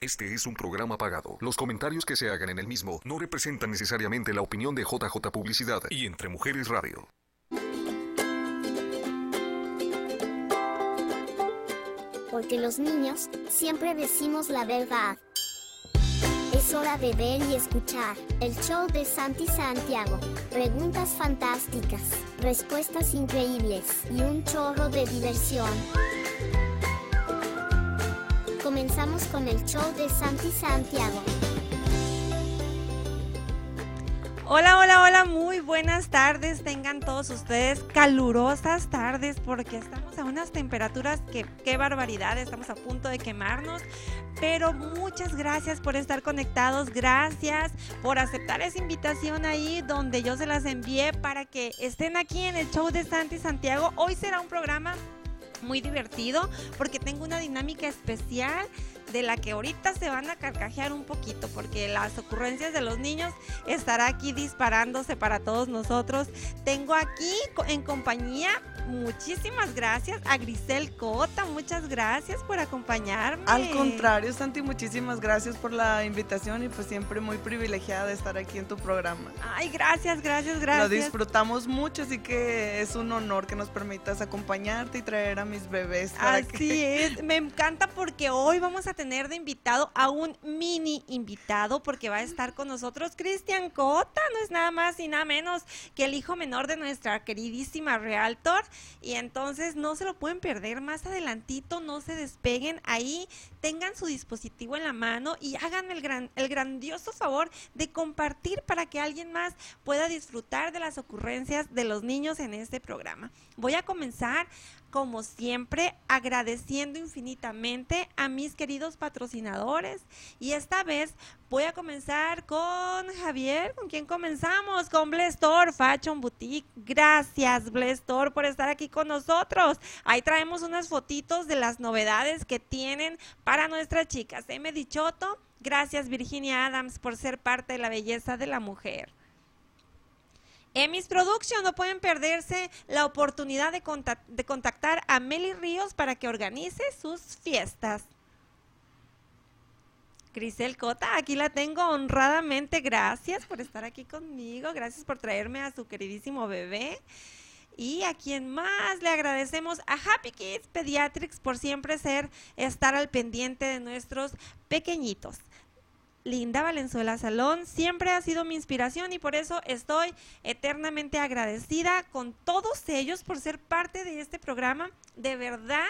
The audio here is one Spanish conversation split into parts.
Este es un programa pagado. Los comentarios que se hagan en el mismo no representan necesariamente la opinión de JJ Publicidad y Entre Mujeres Radio. Porque los niños siempre decimos la verdad. Es hora de ver y escuchar el show de Santi Santiago. Preguntas fantásticas, respuestas increíbles y un chorro de diversión. Comenzamos con el show de Santi Santiago. Hola, hola, hola, muy buenas tardes. Tengan todos ustedes calurosas tardes porque estamos a unas temperaturas que qué barbaridad, estamos a punto de quemarnos. Pero muchas gracias por estar conectados, gracias por aceptar esa invitación ahí donde yo se las envié para que estén aquí en el show de Santi Santiago. Hoy será un programa muy divertido porque tengo una dinámica especial de la que ahorita se van a carcajear un poquito porque las ocurrencias de los niños estará aquí disparándose para todos nosotros. Tengo aquí en compañía muchísimas gracias a Grisel Cota, muchas gracias por acompañarme. Al contrario, Santi, muchísimas gracias por la invitación y pues siempre muy privilegiada de estar aquí en tu programa. Ay, gracias, gracias, gracias. Lo disfrutamos mucho, así que es un honor que nos permitas acompañarte y traer a mis bebés. así es, me encanta porque hoy vamos a tener de invitado a un mini invitado porque va a estar con nosotros Cristian Cota, no es nada más y nada menos que el hijo menor de nuestra queridísima Realtor y entonces no se lo pueden perder más adelantito, no se despeguen ahí, tengan su dispositivo en la mano y hagan el, gran, el grandioso favor de compartir para que alguien más pueda disfrutar de las ocurrencias de los niños en este programa. Voy a comenzar como siempre, agradeciendo infinitamente a mis queridos patrocinadores. Y esta vez voy a comenzar con Javier, con quien comenzamos, con Blestor Fashion Boutique. Gracias, Blestor, por estar aquí con nosotros. Ahí traemos unas fotitos de las novedades que tienen para nuestras chicas. M. Dichoto, gracias Virginia Adams por ser parte de la belleza de la mujer. Emis Production, no pueden perderse la oportunidad de, contactar a Meli Ríos para que organice sus fiestas. Grisel Cota, aquí la tengo honradamente. Gracias por estar aquí conmigo. Gracias por traerme a su queridísimo bebé. Y a quien más le agradecemos a Happy Kids Pediatrics por siempre ser, estar al pendiente de nuestros pequeñitos. Linda Valenzuela Salón siempre ha sido mi inspiración y por eso estoy eternamente agradecida con todos ellos por ser parte de este programa. De verdad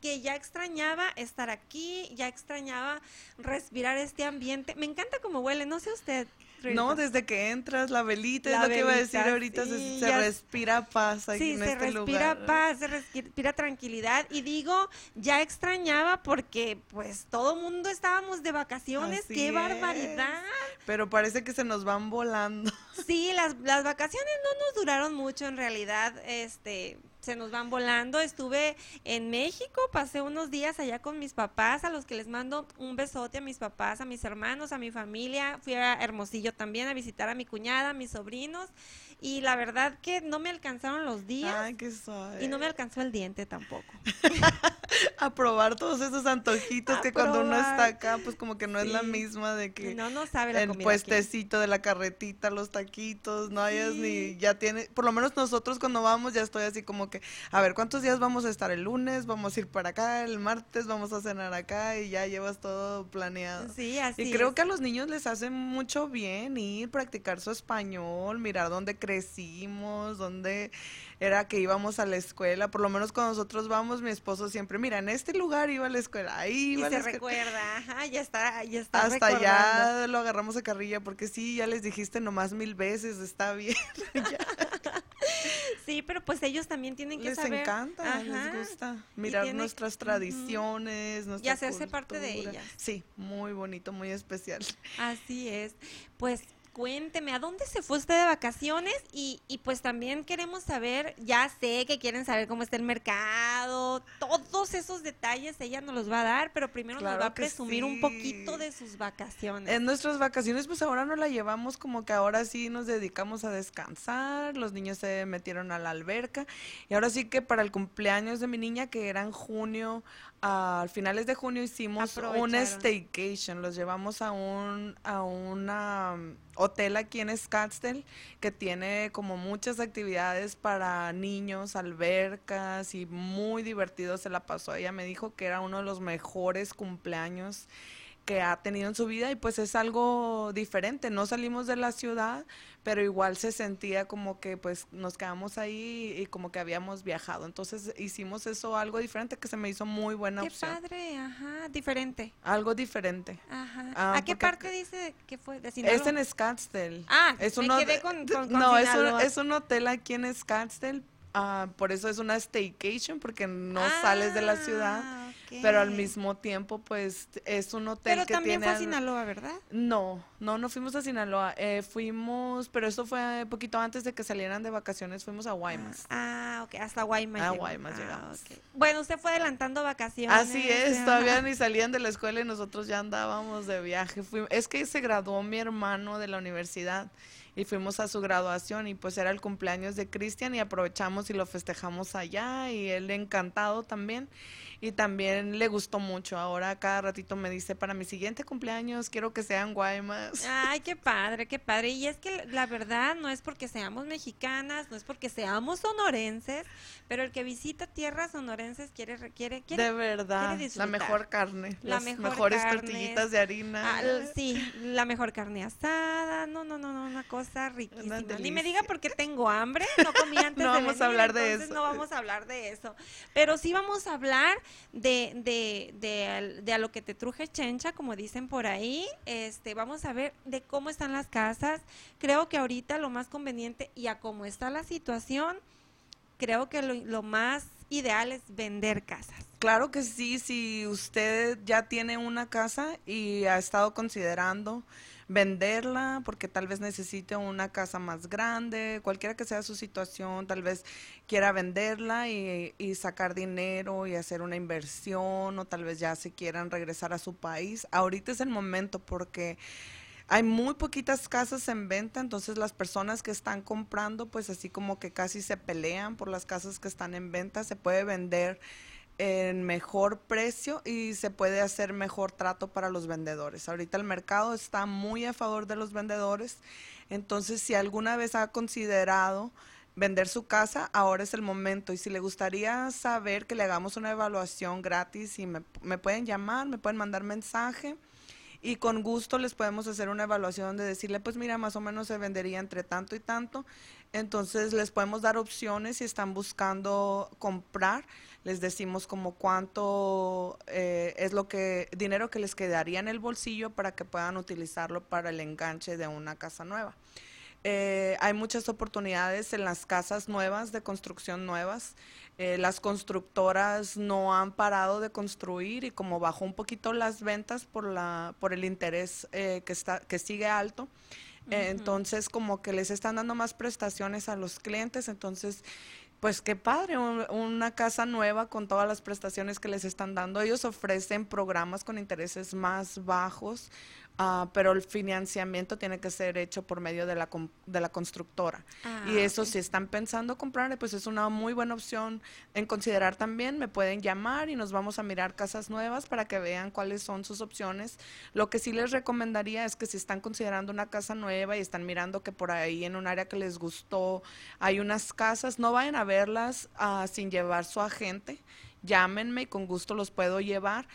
que ya extrañaba estar aquí, ya extrañaba respirar este ambiente. Me encanta cómo huele, no sé usted. No, desde que entras, la velita, es lo que iba a decir ahorita, se, respira paz aquí en este lugar. se respira paz, se respira tranquilidad y digo, ya extrañaba porque pues todo mundo estábamos de vacaciones, qué barbaridad. Pero parece que se nos van volando. Sí, las, las vacaciones no nos duraron mucho en realidad, este, se nos van volando. Estuve en México, pasé unos días allá con mis papás, a los que les mando un besote a mis papás, a mis hermanos, a mi familia. Fui a Hermosillo también a visitar a mi cuñada, a mis sobrinos. Y la verdad que no me alcanzaron los días. Ay, qué Y no me alcanzó el diente tampoco. a probar todos esos antojitos que cuando uno está acá, pues como que no es la misma de que no, no sabe la el puestecito de la carretita, los taquitos, no hayas ni, ya tiene, por lo menos nosotros cuando vamos ya estoy así como que, a ver, ¿cuántos días vamos a estar el lunes? Vamos a ir para acá, el martes vamos a cenar acá y ya llevas todo planeado. Sí, así Y creo que a los niños les hace mucho bien ir, practicar su español, mirar dónde crecimos, dónde era que íbamos a la escuela, por lo menos cuando nosotros vamos, mi esposo siempre, mira, en este lugar iba a la escuela, ahí iba y se recuerda, ajá, ya está, ya está Hasta ya lo agarramos a carrilla, porque sí, ya les dijiste nomás mil veces, está bien. sí, pero pues ellos también tienen que les saber. Les encanta, les gusta mirar nuestras tradiciones, Y hacerse parte de ellas. Sí, muy bonito, muy especial. Así es. Pues cuénteme, ¿a dónde se fue usted de vacaciones? Y, y, pues también queremos saber, ya sé que quieren saber cómo está el mercado, todos esos detalles ella nos los va a dar, pero primero nos va a presumir un poquito de sus vacaciones. En nuestras vacaciones, pues ahora nos la llevamos como que ahora sí nos dedicamos a descansar, los niños se metieron a la alberca y ahora sí que para el cumpleaños de mi niña, que era en junio, al finales de junio hicimos un staycation, los llevamos a un a una um, hotel aquí en Scottsdale que tiene como muchas actividades para niños, albercas y muy divertido se la pasó. Ella me dijo que era uno de los mejores cumpleaños que ha tenido en su vida y pues es algo diferente. No salimos de la ciudad, pero igual se sentía como que pues nos quedamos ahí y como que habíamos viajado. Entonces hicimos eso algo diferente que se me hizo muy buena Qué opción. padre, ajá, diferente. Algo diferente. Ajá. Ah, ¿A qué parte dice que fue? ¿De Sinaloa? Es en Scottsdale. Ah, es me un quedé hotel- con- con- con no, es un, es un hotel aquí en Scottsdale. ah, por eso es una staycation porque no sales de la ciudad, Ah, pero al mismo tiempo pues es un hotel Pero que también tiene fue a al- Sinaloa, ¿verdad? No, no, no fuimos a Sinaloa. eh, fuimos, pero eso fue poquito antes de que salieran de vacaciones. Fuimos a Guaymas. Ah, ok, hasta Guaymas. A. Guaymas Ah, llegamos. Bueno, usted fue adelantando vacaciones. Así es, todavía ni salían de la escuela y nosotros ya andábamos de viaje. Fui- es que se graduó mi hermano de la universidad y fuimos a su graduación y pues era el cumpleaños de Cristian y aprovechamos y lo festejamos allá y él encantado también y también le gustó mucho. Ahora cada ratito me dice, para mi siguiente cumpleaños quiero que sean Guaymas. Ay, qué padre, qué padre. Y es que la verdad no es porque seamos mexicanas, no es porque seamos sonorenses, pero el que visita tierras sonorenses quiere, quiere, quiere de verdad, la mejor carne, La las mejor mejores carne. tortillitas de harina. Ah, sí, la mejor carne asada, no, no, no, no, una cosa riquísima. Ni me diga porque tengo hambre, no comí antes No de vamos a hablar de eso. No vamos a hablar de eso. Pero sí vamos a hablar de, de, de, de a lo que te truje chencha, como dicen por ahí. Este, vamos a ver de cómo están las casas. Creo que ahorita lo más conveniente y a cómo está la situación, creo que lo, lo más ideal es vender casas. Claro que sí, si usted ya tiene una casa y ha estado considerando venderla porque tal vez necesite una casa más grande, cualquiera que sea su situación, tal vez quiera venderla y, y sacar dinero y hacer una inversión o tal vez ya se quieran regresar a su país. Ahorita es el momento porque hay muy poquitas casas en venta, entonces las personas que están comprando, pues así como que casi se pelean por las casas que están en venta, se puede vender en mejor precio y se puede hacer mejor trato para los vendedores. Ahorita el mercado está muy a favor de los vendedores, entonces si alguna vez ha considerado vender su casa, ahora es el momento. Y si le gustaría saber que le hagamos una evaluación gratis y me, me pueden llamar, me pueden mandar mensaje y con gusto les podemos hacer una evaluación de decirle, pues mira, más o menos se vendería entre tanto y tanto. Entonces les podemos dar opciones si están buscando comprar. Les decimos como cuánto eh, es lo que, dinero que les quedaría en el bolsillo para que puedan utilizarlo para el enganche de una casa nueva. Eh, hay muchas oportunidades en las casas nuevas, de construcción nuevas. Eh, las constructoras no han parado de construir y como bajó un poquito las ventas por, la, por el interés eh, que, está, que sigue alto, entonces como que les están dando más prestaciones a los clientes, entonces pues qué padre, un- una casa nueva con todas las prestaciones que les están dando. Ellos ofrecen programas con intereses más bajos, ah, pero el financiamiento tiene que ser hecho por medio de la, de la constructora. y Ah, eso, ok. si están pensando comprar, pues es una muy buena opción en considerar también. Me pueden llamar y nos vamos a mirar casas nuevas para que vean cuáles son sus opciones. Lo que sí les recomendaría es que si están considerando una casa nueva y están mirando que por ahí en un área que les gustó hay unas casas, no vayan a verlas ah, sin llevar su agente. Llámenme y con gusto los puedo llevar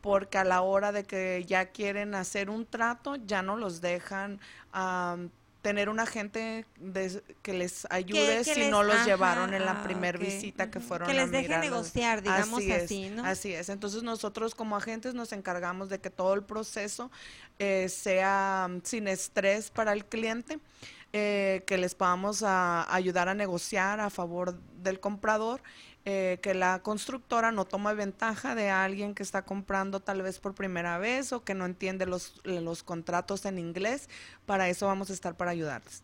porque a la hora de que ya quieren hacer un trato, ya no los dejan am, tener un agente de- que les ayude que si les- no los ajá, llevaron en la ah, primera ok, visita que fueron Que a les deje mirar las- negociar, digamos es, así, ¿no? Así es. Entonces nosotros como agentes nos encargamos de que todo el proceso eh, sea sin estrés para el cliente, eh, que les podamos a- ayudar a negociar a favor del comprador. Eh, que la constructora no tome ventaja de alguien que está comprando tal vez por primera vez o que no entiende los, los contratos en inglés. Para eso vamos a estar para ayudarles.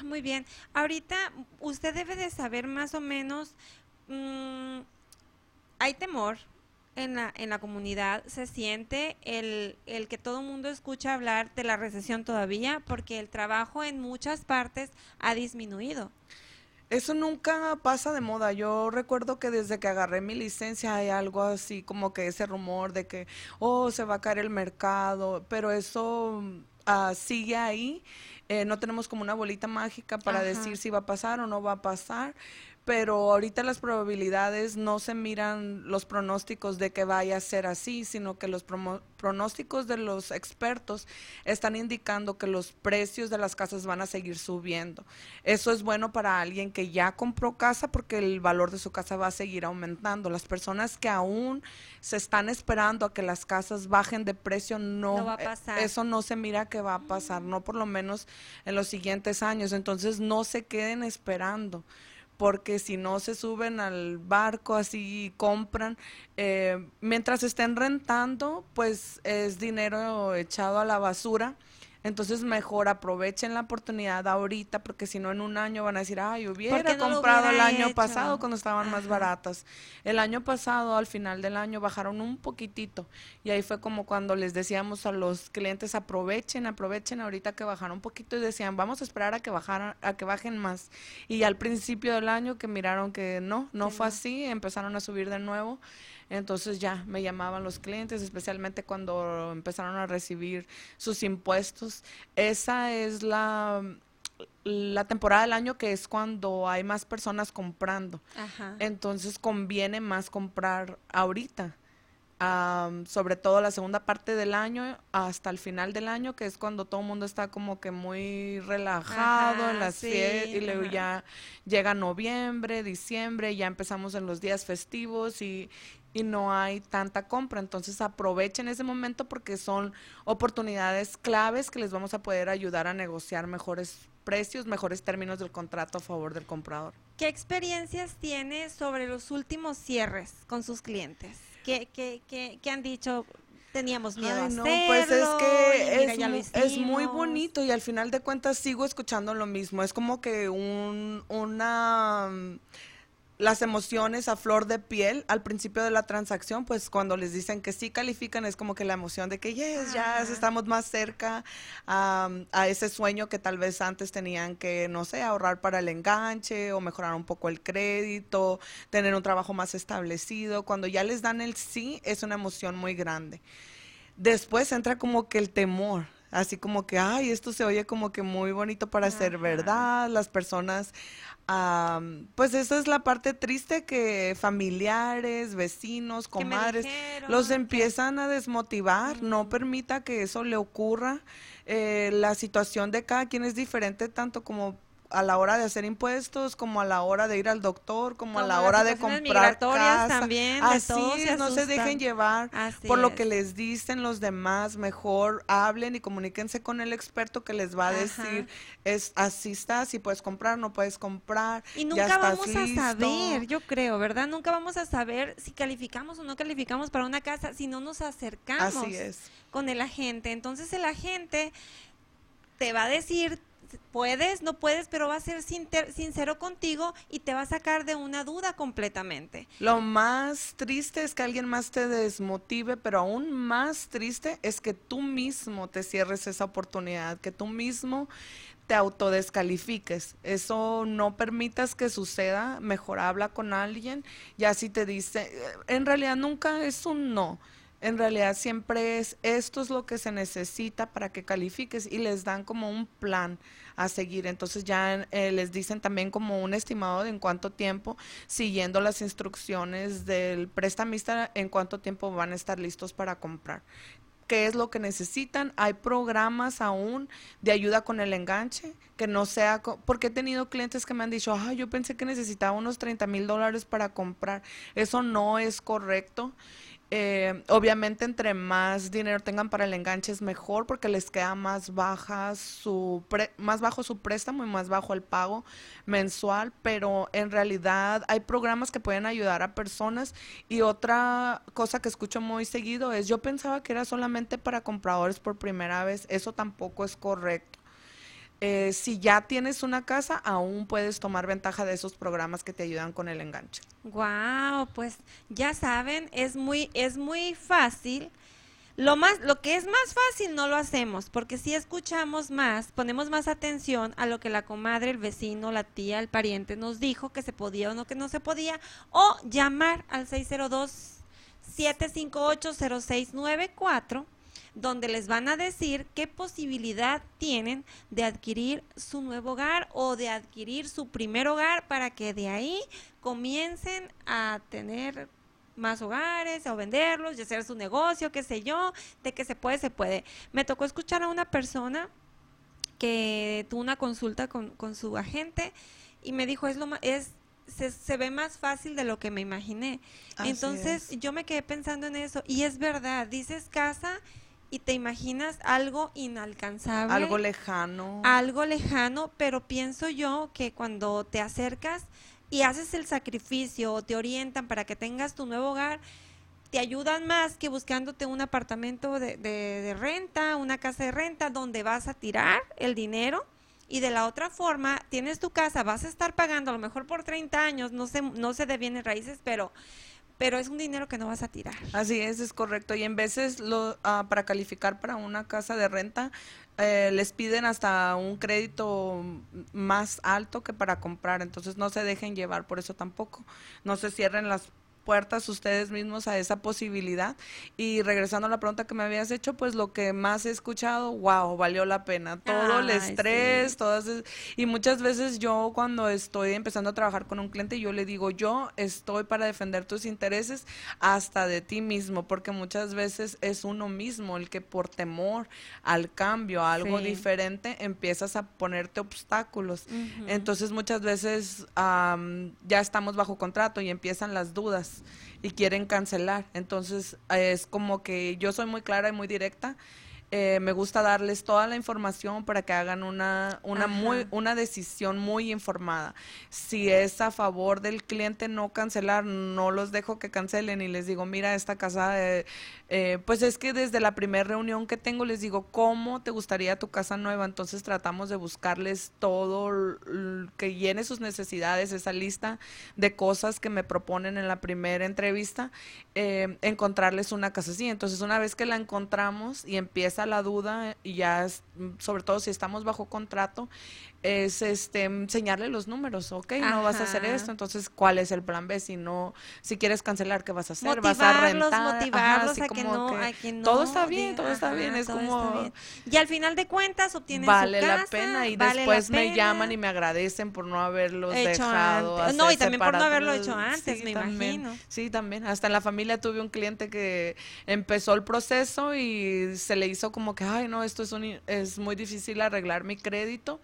Ah, Muy bien. Ahorita usted debe de saber más o menos, mm, hay temor en la, en la comunidad, se siente el, el que todo el mundo escucha hablar de la recesión todavía, porque el trabajo en muchas partes ha disminuido. Eso nunca pasa de moda. Yo recuerdo que desde que agarré mi licencia hay algo así como que ese rumor de que, oh, se va a caer el mercado, pero eso ah, sigue ahí. Eh, no tenemos como una bolita mágica para Ajá. decir si va a pasar o no va a pasar, pero ahorita las probabilidades no se miran los pronósticos de que vaya a ser así, sino que los promo- pronósticos de los expertos están indicando que los precios de las casas van a seguir subiendo. Eso es bueno para alguien que ya compró casa porque el valor de su casa va a seguir aumentando. Las personas que aún se están esperando a que las casas bajen de precio no, No va a eh, pasar. eso no se mira que va a pasar, no por lo menos en los siguientes años. Entonces no se queden esperando porque si no se suben al barco así y compran, eh, mientras estén rentando, pues es dinero echado a la basura. Entonces mejor aprovechen la oportunidad ahorita, porque si no en un año van a decir, ay, hubiera no comprado el año hecho?" pasado cuando estaban más baratas. El año pasado, al final del año, bajaron un poquitito. Y ahí fue como cuando les decíamos a los clientes, aprovechen, aprovechen ahorita que bajaron un poquito y decían, vamos a esperar a que bajaran, a que bajen más. Y al principio del año que miraron que no, no fue no. así, empezaron a subir de nuevo. Entonces ya me llamaban los clientes, especialmente cuando empezaron a recibir sus impuestos. Esa es la, la temporada del año que es cuando hay más personas comprando. Ajá. Entonces conviene más comprar ahorita. Am, sobre todo la segunda parte del año hasta el final del año, que es cuando todo el mundo está como que muy relajado en las sí, fiestas y luego ajá. ya llega noviembre, diciembre, ya empezamos en los días festivos y, y no hay tanta compra. Entonces aprovechen ese momento porque son oportunidades claves que les vamos a poder ayudar a negociar mejores precios, mejores términos del contrato a favor del comprador. ¿Qué experiencias tiene sobre los últimos cierres con sus clientes? ¿Qué, qué, qué, qué han dicho? Teníamos miedo a Ay, no, hacerlo. pues es que mira, es, ya lo mu- es muy bonito y al final de cuentas sigo escuchando lo mismo. Es como que un, una... Las emociones a flor de piel al principio de la transacción, pues cuando les dicen que sí califican es como que la emoción de que yes, ya estamos más cerca a ese sueño que tal vez antes tenían que, no sé, ahorrar para el enganche o mejorar un poco el crédito, tener un trabajo más establecido. Cuando ya les dan el sí, es una emoción muy grande. Después entra como que el temor, así como que, ay, esto se oye como que muy bonito para ser verdad, las personas, am, pues esa es la parte triste que familiares, vecinos, ¿Qué me comadres, dijeron? los empiezan a desmotivar, no permita que eso le ocurra. Eh, la situación de cada quien es diferente, tanto como a la hora de hacer impuestos, como a la hora de ir al doctor, como, a la hora de comprar casa. también, de Así se no se dejen llevar Así por lo que les dicen los demás, mejor hablen y comuníquense con el experto que les va a Ajá. decir, es así está, si puedes comprar, no puedes comprar, Y nunca vamos a saber, yo creo, ¿verdad? Nunca vamos a saber si calificamos o no calificamos para una casa si no nos acercamos Así es. con el agente. Entonces el agente te va a decir, puedes, no puedes, pero va a ser sincero contigo y te va a sacar de una duda completamente. Lo más triste es que alguien más te desmotive, pero aún más triste es que tú mismo te cierres esa oportunidad, que tú mismo te autodescalifiques. Eso no permitas que suceda, mejor habla con alguien, ya si te dice, en realidad nunca es un no. En realidad siempre es esto es lo que se necesita para que califiques y les dan como un plan a seguir. Entonces ya eh, les dicen también como un estimado de en cuánto tiempo, siguiendo las instrucciones del prestamista, en cuánto tiempo van a estar listos para comprar. ¿Qué es lo que necesitan? Hay programas aún de ayuda con el enganche, que no sea, porque he tenido clientes que me han dicho, ah, yo pensé que necesitaba unos 30 mil dólares para comprar. Eso no es correcto. Eh, obviamente entre más dinero tengan para el enganche es mejor porque les queda más baja su pre- más bajo su préstamo y más bajo el pago mensual, pero en realidad hay programas que pueden ayudar a personas. Y otra cosa que escucho muy seguido es yo pensaba que era solamente para compradores por primera vez, eso tampoco es correcto. Eh, si ya tienes una casa, aún puedes tomar ventaja de esos programas que te ayudan con el enganche. Wow, pues ya saben, es muy, es muy fácil Lo más, lo que es más fácil no lo hacemos, porque si escuchamos más, ponemos más atención a lo que la comadre, el vecino, la tía, el pariente nos dijo que se podía o no que no se podía, o llamar al 602 758 0694 donde les van a decir qué posibilidad tienen de adquirir su nuevo hogar o de adquirir su primer hogar para que de ahí comiencen a tener más hogares o venderlos y hacer su negocio, qué sé yo, de que se puede, se puede. Me tocó escuchar a una persona que tuvo una consulta con, con su agente y me dijo, es lo es se, se, ve más fácil de lo que me imaginé. Entonces yo me quedé pensando en eso y es verdad, dices casa y te imaginas algo inalcanzable. Algo lejano. Algo lejano, pero pienso yo que cuando te acercas y haces el sacrificio o te orientan para que tengas tu nuevo hogar, te ayudan más que buscándote un apartamento de, de, renta, una casa de renta donde vas a tirar el dinero y de la otra forma tienes tu casa, vas a estar pagando a lo mejor por 30 años, no sé, no sé de bienes raíces, pero pero es un dinero que no vas a tirar. Así es, es correcto. Y en veces lo, ah, para calificar para una casa de renta eh, les piden hasta un crédito más alto que para comprar, entonces no se dejen llevar por eso tampoco. No se cierren las puertas ustedes mismos a esa posibilidad. Y regresando a la pregunta que me habías hecho, pues lo que más he escuchado, wow, valió la pena. Todo el estrés, todas y muchas veces yo cuando estoy empezando a trabajar con un cliente, yo le digo, yo estoy para defender tus intereses hasta de ti mismo, porque muchas veces es uno mismo el que por temor al cambio, a algo diferente, empiezas a ponerte obstáculos. Entonces muchas veces ya estamos bajo contrato y empiezan las dudas y quieren cancelar. Entonces es como que yo soy muy clara y muy directa eh, me gusta darles toda la información para que hagan una, una, muy, una decisión muy informada. Si es a favor del cliente no cancelar, no los dejo que cancelen y les digo, mira, esta casa, eh, eh, pues es que desde la primera reunión que tengo les digo, ¿cómo te gustaría tu casa nueva? Entonces tratamos de buscarles todo, que llene sus necesidades, esa lista de cosas que me proponen en la primera entrevista, encontrarles una casa así. Entonces una vez que la encontramos y empieza la duda y ya, sobre todo si estamos bajo contrato, es este enseñarle los números, ok, no vas a hacer esto, entonces ¿cuál es el plan B? Si no, si quieres cancelar, ¿qué vas a hacer? ¿Vas a rentar? Motivarlos a, que no, Todo está bien, todo está bien, es como... Y al final de cuentas obtienes Vale la pena y después me llaman y me agradecen por no haberlos dejado No, y también por no haberlo hecho antes, me imagino. Sí, también. Hasta en la familia tuve un cliente que empezó el proceso y se le hizo como que, ay, no, esto es, un, es muy difícil arreglar mi crédito.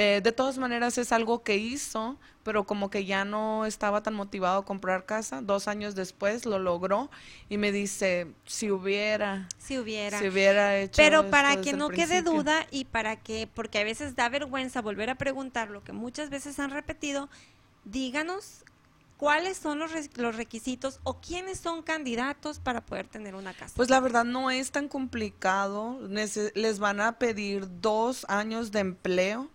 Eh, de todas maneras es algo que hizo, pero como que ya no estaba tan motivado a comprar casa. Dos años después lo logró y me dice, si hubiera, si hubiera, si hubiera hecho. Pero para que no quede duda y para que, porque a veces da vergüenza volver a preguntar lo que muchas veces han repetido, díganos cuáles son los, los requisitos o quiénes son candidatos para poder tener una casa. Pues la verdad no es tan complicado. les van a pedir dos años de empleo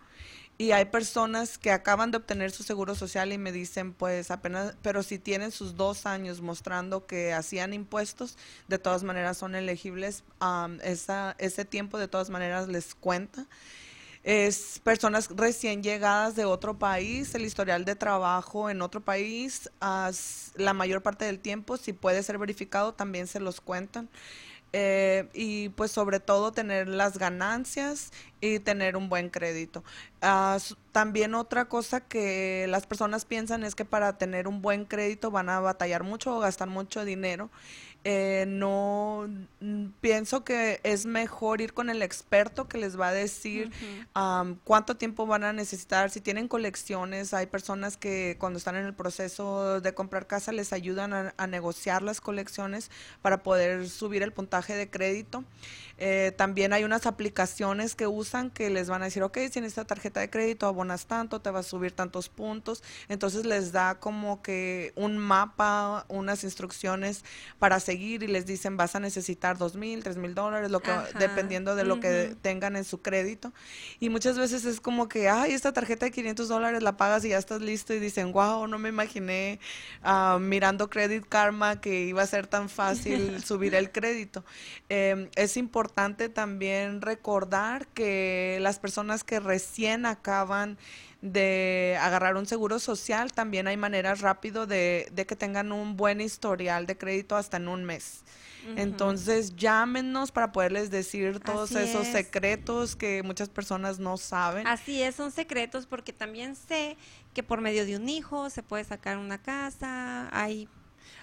y hay personas que acaban de obtener su seguro social y me dicen, pues apenas, pero si tienen sus dos años mostrando que hacían impuestos, de todas maneras son elegibles, esa, ese tiempo de todas maneras les cuenta. Es personas recién llegadas de otro país, el historial de trabajo en otro país, la mayor parte del tiempo, si puede ser verificado, también se los cuentan. Eh, y pues sobre todo tener las ganancias y tener un buen crédito. Ah, también otra cosa que las personas piensan es que para tener un buen crédito van a batallar mucho o gastar mucho dinero eh, no pienso que es mejor ir con el experto que les va a decir cuánto tiempo van a necesitar, si tienen colecciones, hay personas que cuando están en el proceso de comprar casa les ayudan a, negociar las colecciones para poder subir el puntaje de crédito. Eh, también hay unas aplicaciones que usan que les van a decir, ok, si en esta tarjeta de crédito abonas tanto, te va a subir tantos puntos. Entonces les da como que un mapa, unas instrucciones para seguir y les dicen, vas a necesitar dos mil, tres mil dólares, lo que, dependiendo de lo que tengan en su crédito. Y muchas veces es como que, ay, esta tarjeta de 500 dólares la pagas y ya estás listo y dicen, wow, no me imaginé uh, mirando Credit Karma que iba a ser tan fácil subir el crédito. Eh, es importante también recordar que las personas que recién acaban de agarrar un seguro social, también hay maneras rápido de, de que tengan un buen historial de crédito hasta en un mes. Entonces, llámenos para poderles decir todos esos secretos que muchas personas no saben. Así es, son secretos porque también sé que por medio de un hijo se puede sacar una casa, hay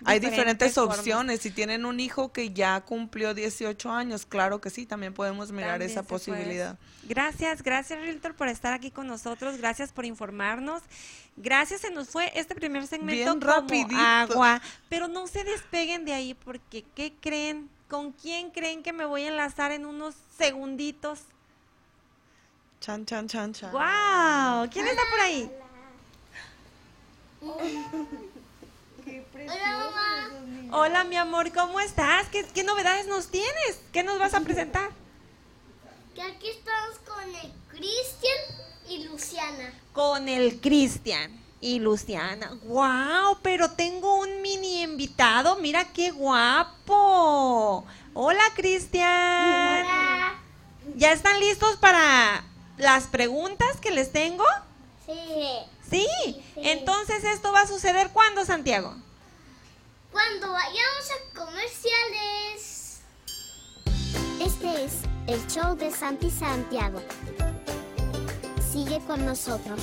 hay diferentes opciones. Si tienen un hijo que ya cumplió 18 años, claro que sí, también podemos mirar esa posibilidad. Gracias, gracias Realtor por estar aquí con nosotros, gracias por informarnos. Gracias, se nos fue este primer segmento Bien como agua, pero no se despeguen de ahí porque ¿qué creen? ¿Con quién creen que me voy a enlazar en unos segunditos? Chan, chan, chan, chan. ¡Wow! ¿Quién está por ahí? Hola, Hola, mi amor, ¿cómo estás? ¿Qué, novedades nos tienes? ¿Qué nos vas a presentar? Que aquí estamos con el Cristian y Luciana. Con el Cristian y Luciana. ¡Wow! Pero tengo un mini invitado. Mira qué guapo. Hola, Cristian. Hola. ¿Ya están listos para las preguntas que les tengo? Sí. ¿Sí? Entonces, ¿esto va a suceder cuándo, Santiago? Cuando vayamos a comerciales. Este es el show de Santi Santiago. Sigue con nosotros.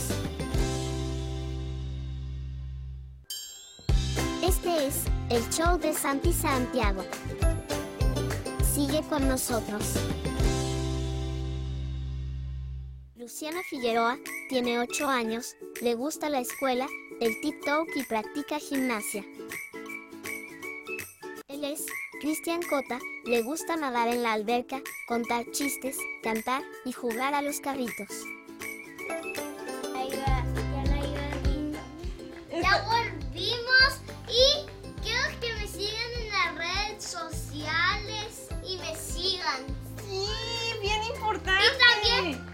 Este es el show de Santi Santiago. Sigue con nosotros. Luciana Figueroa tiene 8 años, le gusta la escuela, el TikTok y practica gimnasia. Él es Cristian Cota, le gusta nadar en la alberca, contar chistes, cantar y jugar a los carritos. Ahí va, ya la iba Ya volvimos y quiero que me sigan en las redes sociales y me sigan. Sí, bien importante. Y también,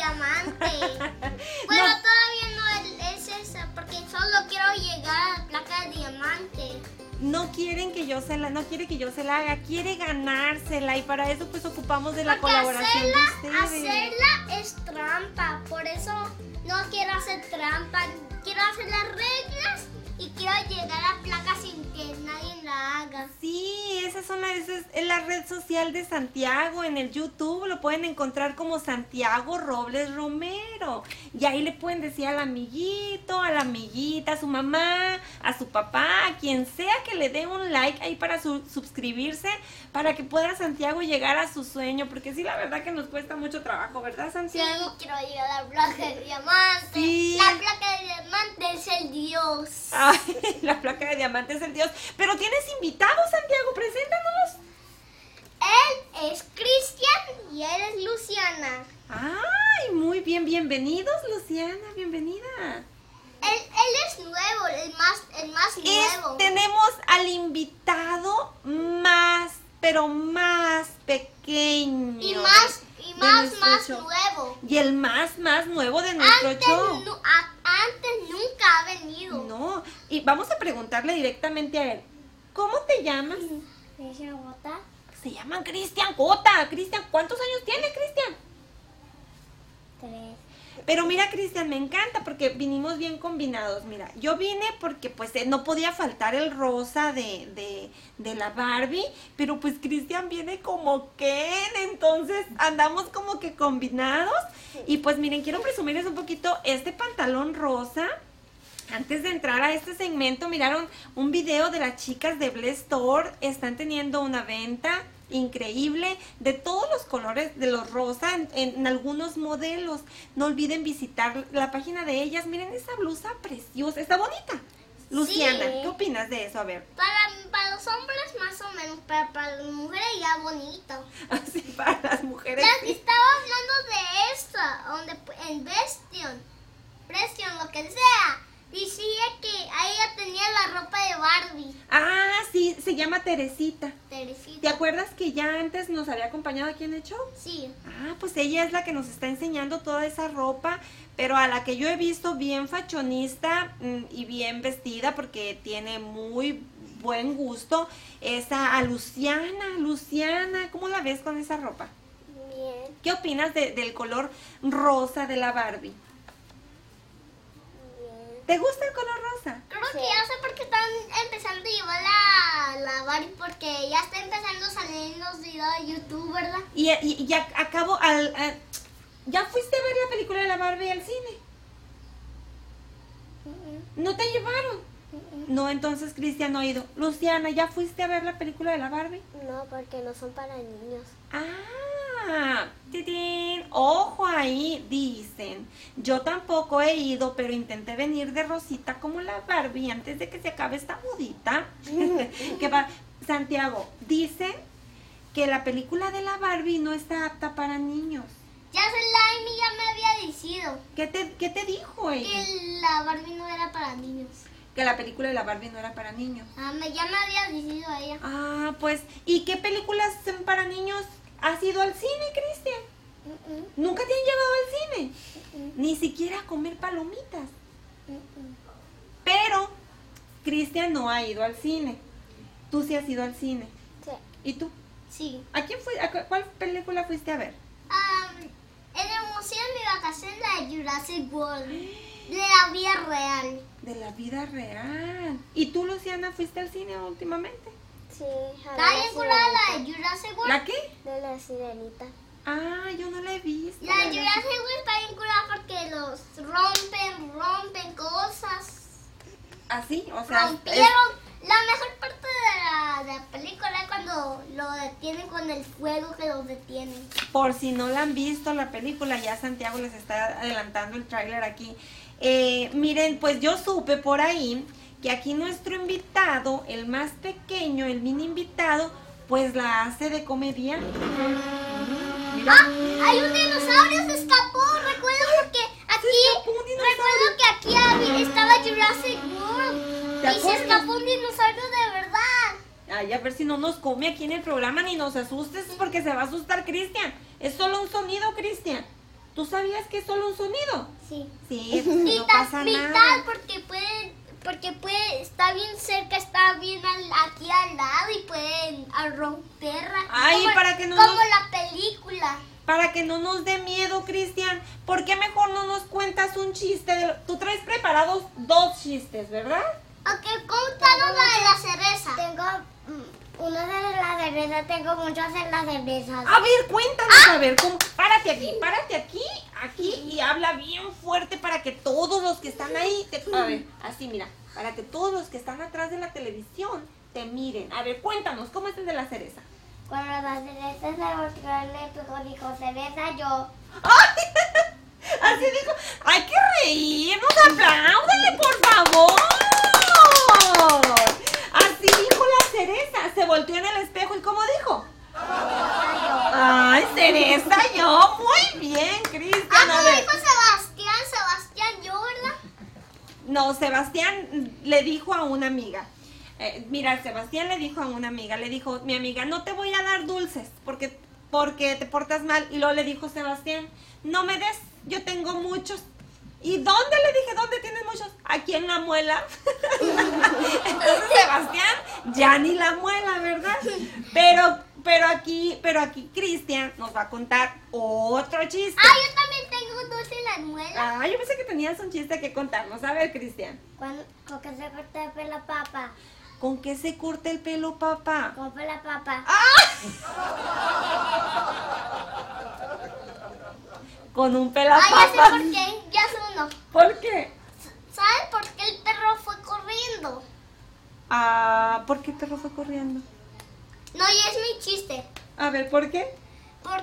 diamante. bueno, todavía no es esa porque solo quiero llegar a la placa de diamante. No quieren que yo se la, no quiere que yo se la haga, quiere ganársela y para eso pues ocupamos de la colaboración de ustedes. Hacerla es trampa, por eso no quiero hacer trampa, quiero hacer las reglas y quiero llegar a la placa sin que nadie la haga. Sí, esa, son la, esa es la red social de Santiago. En el YouTube lo pueden encontrar como Santiago Robles Romero. Y ahí le pueden decir al amiguito, a la amiguita, a su mamá, a su papá, a quien sea que le dé un like ahí para su, suscribirse, para que pueda Santiago llegar a su sueño. Porque sí, la verdad que nos cuesta mucho trabajo, ¿verdad, Santiago? Sí, quiero llegar a la placa de diamante. Sí. La placa de diamante es el dios. Ay, la placa de diamante es el dios. Pero tienes invitados, Santiago, preséntanos. Él es Cristian y él es Luciana. Ay, muy bien, bienvenidos, Luciana, bienvenida. Él, él es nuevo, el más, el más Es- nuevo. tenemos al invitado más, pero más pequeño. Y más, y de más, nuestro más show. nuevo. Y el más, más nuevo de nuestro Antes, show. nu- a- antes nunca ha venido. No, y vamos a preguntarle a él. ¿Cómo te llamas? Se llama Cristian Cota. Cristian, ¿cuántos años tiene Cristian? Pero mira, Cristian, me encanta porque vinimos bien combinados. Mira, yo vine porque pues eh, no podía faltar el rosa de, de, de la Barbie, pero pues Cristian viene como Ken, entonces andamos como que combinados. Y pues miren, quiero presumirles un poquito este pantalón rosa. Antes de entrar a este segmento, miraron un video de las chicas de Bless Store. Están teniendo una venta increíble de todos los colores de los rosa en, en algunos modelos. No olviden visitar la página de ellas. Miren esa blusa preciosa. Está bonita. Luciana, Sí. ¿qué opinas de eso? A ver, Para, para los hombres más o menos, pero para las mujeres ya bonito. así para las mujeres. Ya sí. estaba hablando de esta, donde en Bestion, Prestion, lo que sea. Decía que ella tenía la ropa de Barbie, Ah, sí, se llama Teresita. ¿Te Teresita. acuerdas que ya antes nos había acompañado aquí en el show? Sí. Ah, pues ella es la que nos está enseñando toda esa ropa, pero a la que yo he visto bien fashionista mm, y bien vestida porque tiene muy buen gusto, es a, a Luciana. Luciana, ¿cómo la ves con esa ropa? Bien, ¿Qué opinas de- del color rosa de la Barbie? ¿Te gusta el color rosa? Creo que ya sé por qué están empezando a llevar la, la Barbie, porque ya está empezando a salir en los videos de YouTube, ¿verdad? Y, y- y ya acabo al... ¿Ya fuiste a ver la película de la Barbie al cine? ¿No te llevaron? No, entonces Cristian no ha ido. Luciana, ¿ya fuiste a ver la película de la Barbie? No, porque no son para niños. Ah, titín. Ojo ahí, dicen. Yo tampoco he ido, pero intenté venir de Rosita como la Barbie antes de que se acabe esta que va, Santiago, dicen que la película de la Barbie no está apta para niños. Ya Amy ya me había dicho ¿Qué te, qué te dijo ella? que la Barbie no era para niños. Que la película de la Barbie no era para niños. Ah, me, ya me había dicho ella. Ah, pues, ¿y qué películas son para niños has ido al cine, Cristian? ¿Nunca te han llevado al cine? Ni siquiera a comer palomitas. Pero Cristian no ha ido al cine. Tú sí has ido al cine. Sí. ¿Y tú? Sí. ¿A quién fue, a cu- cuál película fuiste a ver? Ah, en el museo de mi vacación, la de Jurassic World, de la vida real. De la vida real. ¿Y tú, Luciana, fuiste al cine últimamente? Sí, a Está la de Jurassic World. ¿La qué? De la sirenita. Ah, yo no la he visto. La Jurassic World está bien curada porque los rompen, rompen cosas. ¿Así? O sea, es- Rompieron. La mejor parte de la, de la película es cuando lo detienen con el fuego que los detienen. Por si no la han visto la película, ya Santiago les está adelantando el tráiler aquí. Eh, miren, pues yo supe por ahí que aquí nuestro invitado, el más pequeño, el mini invitado, pues la hace de comedia. Mira. ¡Ah! Hay un dinosaurio, se escapó. Recuerdo porque aquí. Recuerdo que aquí estaba Jurassic World. ¿Te Y se escapó un dinosaurio de verdad. Ay, a ver si no nos come aquí en el programa ni nos asustes porque se va a asustar Cristian. Es solo un sonido, Cristian. ¿Tú sabías que es solo un sonido? Sí. Sí, pues, no pasa nada. porque puede, porque puede, está bien cerca, está bien al- aquí al lado y pueden romperla. Ay, como, para que no Como nos- la película. Para que no nos dé miedo, Cristian, ¿por qué mejor no nos cuentas un chiste? de- Tú traes preparados dos chistes, ¿verdad? Ok, contanos la de la cereza. Tengo mm, una de las cervezas, tengo muchas de las cervezas. A ver, cuéntanos, a ver, ¿cómo? párate aquí, párate aquí, aquí y habla bien fuerte para que todos los que están ahí, te... a ver, así mira, para que todos los que están atrás de la televisión te miren. A ver, cuéntanos, ¿cómo es el de la cereza? Cuando la cereza se volvió en el espejo, dijo cereza yo. Así dijo, hay que reírnos, apláudale, por favor. Así dijo la cereza, se volteó en el espejo y ¿cómo dijo? Ay, cereza, yo, muy bien, Cristian. Ah, ver. dijo Sebastián, Sebastián, yo, ¿verdad? No, Sebastián le dijo a una amiga. eh, mira, Sebastián le dijo a una amiga, le dijo, mi amiga, no te voy a dar dulces porque, porque te portas mal. Y luego le dijo Sebastián, no me des, yo tengo muchos. ¿Y dónde le dije, dónde tienes muchos? Aquí en la muela. Entonces Sebastián, ya ni la muela, ¿verdad? Pero, pero aquí, pero aquí Cristian nos va a contar otro chiste. Ah, yo también tengo dulce en la muela. Ah, yo pensé que tenías un chiste que contarnos. A ver, Cristian. Con que se corta el pelo papa. ¿Con qué se corta el pelo, papá? Con pela papa. Con un Ah, ya sé por qué, ya sé uno. ¿Por qué? ¿Sabes por qué el perro fue corriendo? Ah, ¿por qué el perro fue corriendo? No, y es mi chiste. A ver, ¿por qué? Por,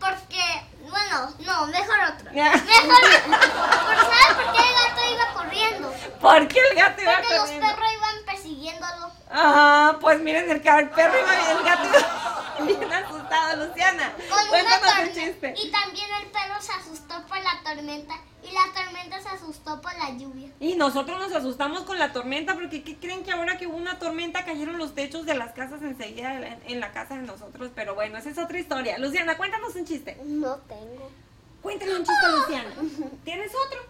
porque, bueno, no, mejor otro. Mejor otro. Por- ¿Sabes por qué el gato iba corriendo. ¿Por qué el gato iba Porque los corriendo? perros iban persiguiéndolo. Ah, pues miren, el, el perro iba el gato iba bien asustado, Luciana. Con Cuéntanos el chiste. Y también el perro se asustó por la tormenta. Y la tormenta se asustó por la lluvia. Y nosotros nos asustamos con la tormenta porque ¿qué creen que ahora que hubo una tormenta cayeron los techos de las casas enseguida en, en la casa de nosotros? Pero bueno, esa es otra historia. Luciana, cuéntanos un chiste. No tengo. Cuéntale un chiste, Luciana. ¿Tienes otro?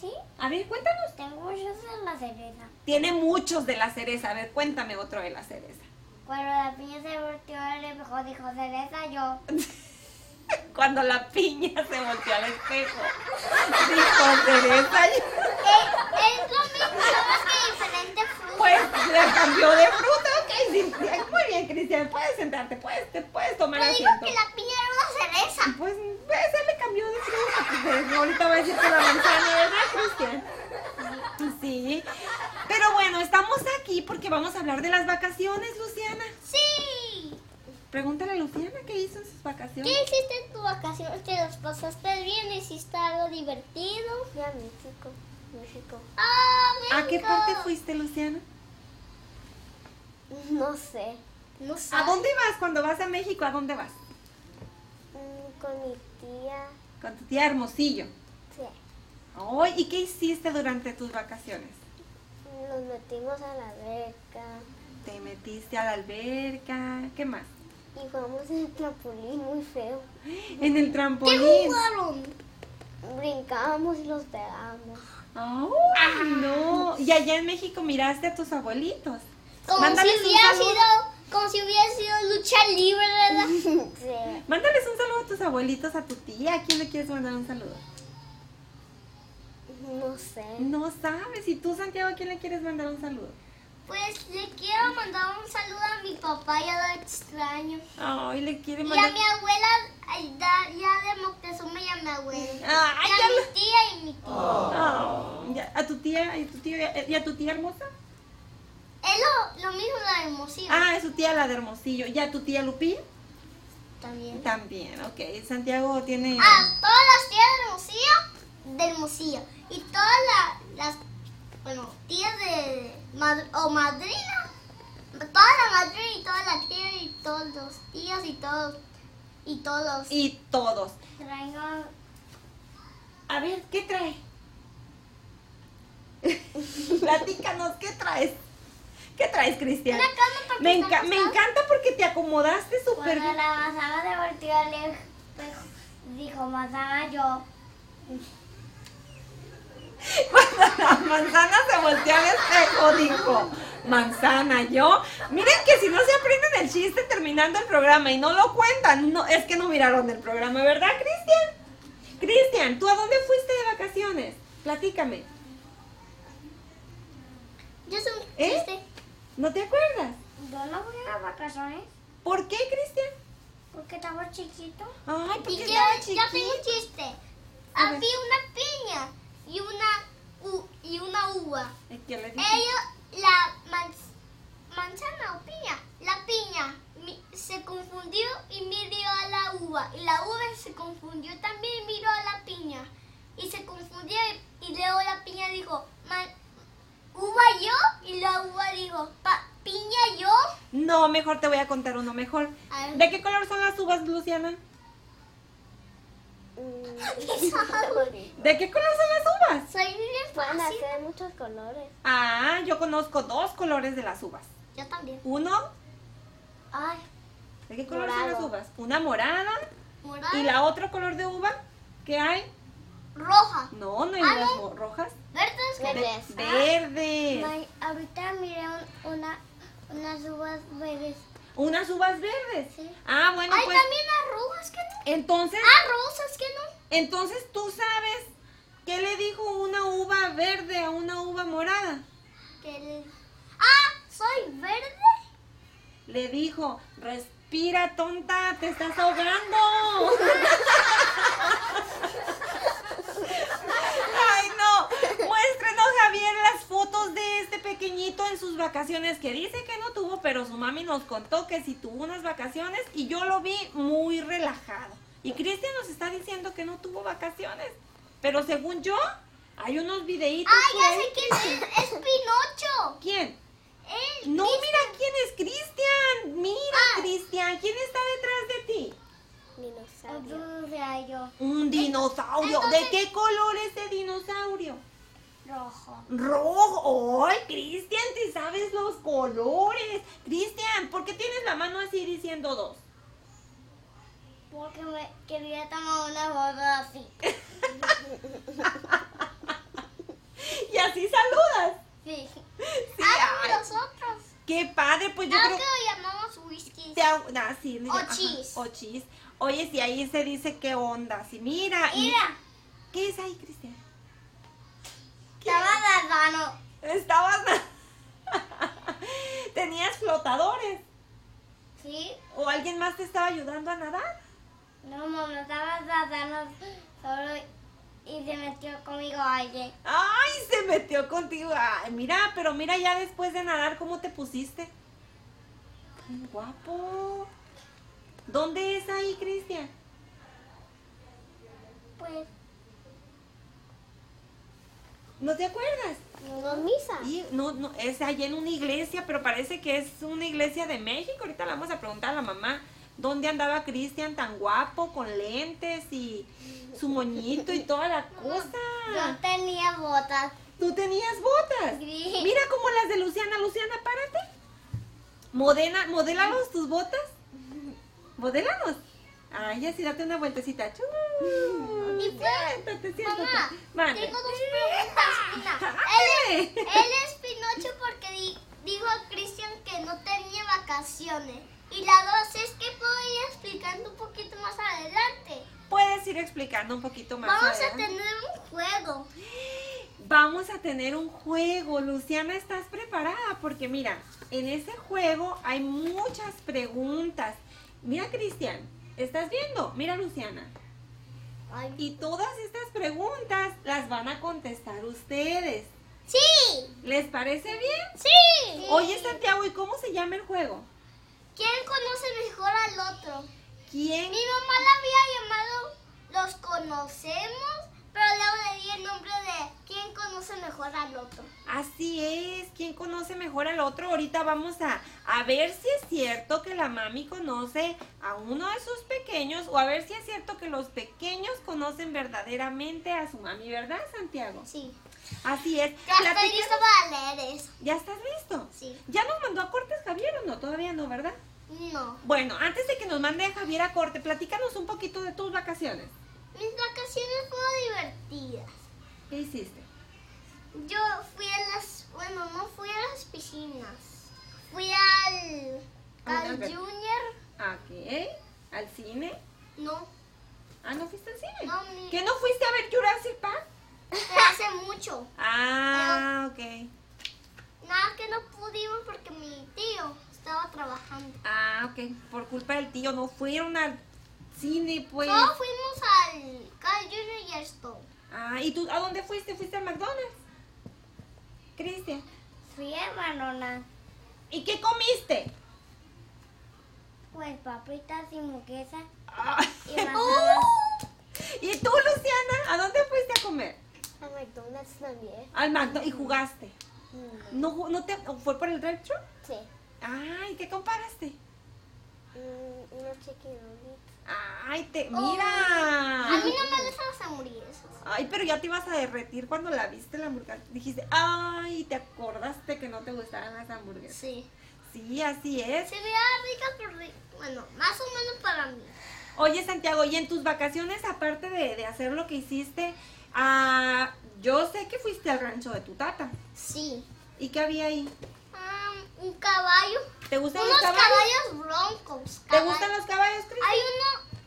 ¿Sí? A ver, cuéntanos. Tengo muchos en la cereza. Tiene muchos de la cereza. A ver, cuéntame otro de la cereza. Cuando la piña se volteó al espejo, dijo cereza yo. Cuando la piña se volteó al espejo. Dijo cereza. Eh, es lo mismo, solo que diferente fruta. Pues le cambió de fruta, ok. sí, sí. Muy bien, Cristian. Puedes sentarte, puedes, te puedes tomar dijo asiento. que la piña era una cereza. Pues ese le cambió de fruta. Pues, ahorita va a decir que la manzana, ¿verdad, Cristian? Sí. Pero bueno, estamos aquí porque vamos a hablar de las vacaciones, Luciana. Pregúntale a Luciana qué hizo en sus vacaciones. ¿Qué hiciste en tu vacaciones? ¿Te las pasaste bien? ¿Hiciste algo divertido? Fui a México. México. ¡Ah, ¿A qué México! parte fuiste, Luciana? No sé. No ¿A sabes. dónde vas cuando vas a México? ¿A dónde vas? Mm, Con mi tía. Con tu tía Hermosillo. Sí. Ay, ¿Y qué hiciste durante tus vacaciones? Nos metimos a la alberca. Te metiste a la alberca. ¿Qué más? Y jugamos en el trampolín muy feo. En el ¿Qué trampolín. jugaron? Brincábamos y los pegábamos. Ay, no. Y allá en México miraste a tus abuelitos. Como Mándales si hubiera sido, como si hubiera sido lucha libre, ¿verdad? Sí. Mándales un saludo a tus abuelitos, a tu tía. ¿A quién le quieres mandar un saludo? No sé. No sabes. ¿Y tú, Santiago, a quién le quieres mandar un saludo? Pues le quiero mandar un saludo a mi papá, ya lo extraño. Ay, le quiere Y a mandar. mi abuela, ya de Moctezuma y a mi abuela. Ay, y a ya mi tía y mi tío. Oh, ¿A tu tía? ¿Y tu tío? ¿Y a tu tía hermosa? Es lo, lo mismo la de Hermosillo. Ah, es su tía la de Hermosillo. ¿Y a tu tía Lupilla? También. También, ok. Santiago tiene... Ah, todas las tías de Hermosillo, de Hermosillo. Y todas la- las, bueno, tías de, mad- o madrina. Toda la madrina y toda la tía y todos los tíos y todos, y todos. Y todos. Traigo A ver, ¿qué trae? Platícanos, ¿qué traes? ¿Qué traes, Cristian? Me, enca- me encanta porque te acomodaste súper bien. la manzana se volteó al espejo, dijo manzana yo. Cuando la manzana se volteó al espejo, dijo, manzana, yo. Miren que si no se aprenden el chiste terminando el programa y no lo cuentan, no, es que no miraron el programa, ¿verdad, Cristian? Cristian, ¿tú a dónde fuiste de vacaciones? Platícame. Yo soy un ¿Eh? chiste. ¿No te acuerdas? Yo no fui a vacaciones ¿Por qué, Cristian? porque estaba chiquito. Ay, porque Y estaba ya tengo un chiste. Había una piña y una, u- y una uva. ¿Y qué le? Ella, la manz- manzana o piña, la piña mi- se confundió y miró a la uva. Y la uva se confundió también y miró a la piña. Y se confundió y, y luego la piña dijo, "Ma- uva yo. Y la uva dijo, "Pa- piña yo. No, mejor te voy a contar uno mejor. ¿De qué color son las uvas, Luciana? Mm, ¿De qué color son las uvas? Soy bien Pueden fácil. hacer muchos colores. Ah, yo conozco dos colores de las uvas. Yo también. Uno, Ay, ¿de qué color son las uvas? Una morada Morada. y la otro color de uva ¿qué hay? roja. No, no hay Ah, uvas rojas. Verdes. Verdes. Ve- Verdes. Ahorita miré un- una, unas uvas verdes. Unas uvas verdes. Sí. Ah, bueno, Hay pues también las rojas que no. entonces, Ah, rosas que no. entonces tú sabes qué le dijo una uva verde a una uva morada. Que le- Ah, soy verde. Le dijo, respira tonta, te estás ahogando. Ay, no. Muéstrenos, Javier, las fotos de este pequeñito en sus vacaciones que dice que no tuvo, pero su mami nos contó que sí tuvo unas vacaciones y yo lo vi muy relajado. Y Cristian nos está diciendo que no tuvo vacaciones. Pero según yo, Hay unos videitos. ¡Ah, por ya sé quién es! ¡Es Pinocho! ¿Quién? Él. No, mira quién es Cristian. Mira, Ah. Cristian. ¿Quién está detrás de ti? Dinosaurio. Un dinosaurio. entonces- ¿De qué color es ese dinosaurio? Rojo. Rojo. ¡Ay, Cristian! Te sabes los colores. Cristian, ¿por qué tienes la mano así diciendo dos? Porque me quería tomar una foto así. Y así saludas. Sí. Sí, ah, ay. nosotros. Qué padre, pues yo Ah, creo que lo llamamos whisky. Te ah, sí, le- O ajá, chis. O chis. Oye, si ahí se dice qué onda. Si mira. y- Mira, ¿Qué es ahí, Cristian? Estaba nadando. Estabas. ¿Tenías flotadores? ¿Sí? ¿O alguien más te estaba ayudando a nadar? No, mamá, estaba nadando solo y se metió conmigo aire. ¡Ay! Se metió contigo. Ay, mira, pero mira ya después de nadar cómo te pusiste. ¡Qué guapo! ¿Dónde es ahí, Cristian? Pues, ¿No te acuerdas? No misa. Y no, no, es allá en una iglesia, pero parece que es una iglesia de México. Ahorita le vamos a preguntar a la mamá dónde andaba Cristian tan guapo, con lentes y su moñito y toda la cosa. tenía botas. ¿Tú tenías botas? Sí. Mira como las de Luciana. Luciana, párate. Modena, modélanos tus botas. Modélanos. Ay, así date una vueltecita. Chu. Y Siéntate, siéntate. Mamá, tengo dos preguntas. Una, Ándale. Él es Pinocho porque di- dijo a Cristian que no tenía vacaciones. Y la dos es que puedo ir explicando un poquito más adelante. Puedes ir explicando un poquito más. Vamos a adelante? tener un juego. Vamos a tener un juego. Luciana, ¿estás preparada? Porque mira, en ese juego hay muchas preguntas. Mira, Cristian, ¿estás viendo? Mira, Luciana. Ay. Y todas estas preguntas las van a contestar ustedes. Sí, ¿Les parece bien? sí. Oye, Santiago, ¿y cómo se llama el juego? ¿Quién conoce mejor al otro? ¿Quién? Mi mamá la había llamado Los conocemos, pero luego le di el nombre de ¿Quién conoce mejor al otro? Así es, ¿quién conoce mejor al otro? Ahorita vamos a, a ver si es cierto que la mami conoce a uno de sus pequeños o a ver si es cierto que los pequeños conocen verdaderamente a su mami, ¿verdad, Santiago? Sí. Así es. Ya estoy lista para leer eso. ¿Ya estás listo? Sí. ¿Ya nos mandó a cortes Javier o no? Todavía no, ¿verdad? No. Bueno, antes de que nos mande Javier a corte, platícanos un poquito de tus vacaciones. Mis vacaciones fueron divertidas. ¿Qué hiciste? Yo fui a las, bueno, no fui a las piscinas. Fui al, Ah, al ok. Junior. Ok. ¿Al cine? No, Ah, ¿no fuiste al cine? No, ni- ¿Que no fuiste a ver Jurassic Park? pero hace mucho. Ah, ok. Nada que no pudimos porque mi tío estaba trabajando. Ah, ok. Por culpa del tío no fueron al cine, pues. Solo fuimos al Carl Junior y Stone. Ah, ¿y tú a dónde fuiste? ¿Fuiste al McDonald's? Cristian. Fui a Manona. ¿Y qué comiste? Pues papitas y hamburguesas. Ah. Y. ¿Y tú, Luciana? ¿A dónde fuiste a comer? A McDonald's también. Al McDonald's. ¿Y jugaste? Mm, ¿No, ju- no te, ¿Fue por el retro? Sí. Ay, ¿qué comparaste? Mm, unos chicken. Ay, te, Oh. mira. A mí no me gustan las hamburguesas. Ay, pero ya te ibas a derretir cuando la viste la hamburguesa. Dijiste, ay, te acordaste que no te gustaban las hamburguesas. Sí. Sí, así es. Se veía rica, pero bueno, más o menos para mí. Oye, Santiago, y en tus vacaciones, aparte de, de hacer lo que hiciste, ah, yo sé que fuiste al rancho de tu tata. Sí. ¿Y qué había ahí? Ah, un caballo. ¿Te gustan Unos los caballos? caballos broncos. ¿Te gustan los caballos, Cristian? Hay uno,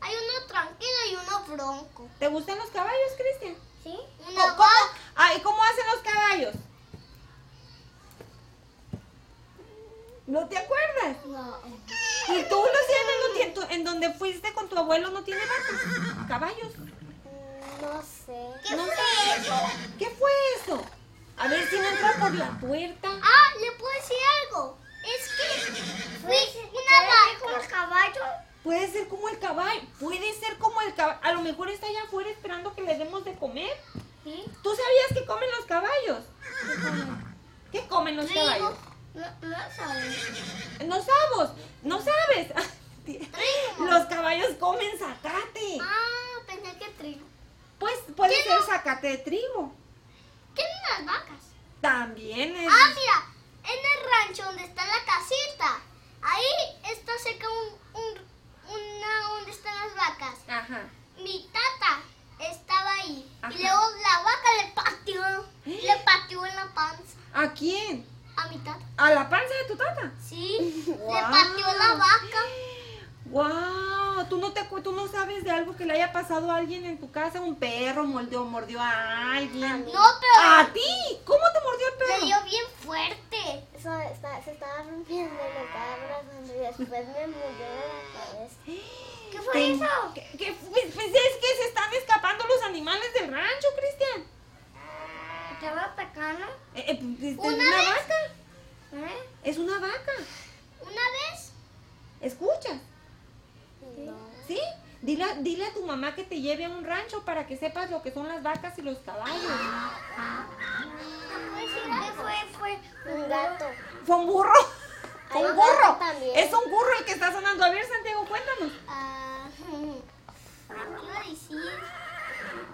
hay uno tranquilo y uno bronco. ¿Te gustan los caballos, Cristian? ¿Sí? ¿Cómo, Una cómo? Ah, ¿y cómo hacen los caballos? ¿No te acuerdas? No. ¿Y tú, Luciana, no en donde fuiste con tu abuelo no tiene vacas? ¿Caballos? Mm, No sé. ¿Qué No fue sé. eso? ¿Qué fue eso? A ver si no entra por la puerta. Ah, ¿le puedo decir algo? Es que fui una vaca con los caballos. Puede ser como el caballo. Puede ser como el caballo. A lo mejor está allá afuera esperando que le demos de comer. ¿Sí? ¿Tú sabías que comen los caballos? ¿Qué comen los caballos? No, no sabes. No sabes, no sabes. Los caballos comen zacate. Ah, pensé que trigo. Pues puede ¿Qué ser no? zacate de trigo. ¿Qué son las vacas? También es. Ah, mira, en el rancho donde está la casita, ahí está cerca un, un- una donde están las vacas. Ajá. Mi tata estaba ahí Ajá. y luego la vaca le pateó, le pateó en la panza ¿A quién? a mi tata. ¿A la panza de tu tata? Sí, le Guau. pateó la vaca. ¡Wow! ¿Tú no, te, ¿Tú no sabes de algo que le haya pasado a alguien en tu casa? ¿Un perro mordió, mordió a alguien? No, pero ¿A ti? ¿Cómo te mordió el perro? dio bien fuerte. Eso está- se estaba rompiendo y me estaba abrazando y después me de la cabeza. ¿Qué fue eso? ¿Qué- qué- pues, pues es que se están escapando los animales del rancho, Cristian. ¿Estaba atacando? Eh, eh, pues, es ¿Una una vez? vaca. ¿Eh? Es una vaca. Una vez. ¿Escuchas? ¿Sí? Dile, a- dile a tu mamá que te lleve a un rancho para que sepas lo que son las vacas y los caballos. Pues sí, ¿qué fue? Fue Un gato. ¿Fue un burro? ¿Fue un burro? Es un burro el que está sonando. A ver, Santiago, cuéntanos. Ah, ¿Qué iba a decir?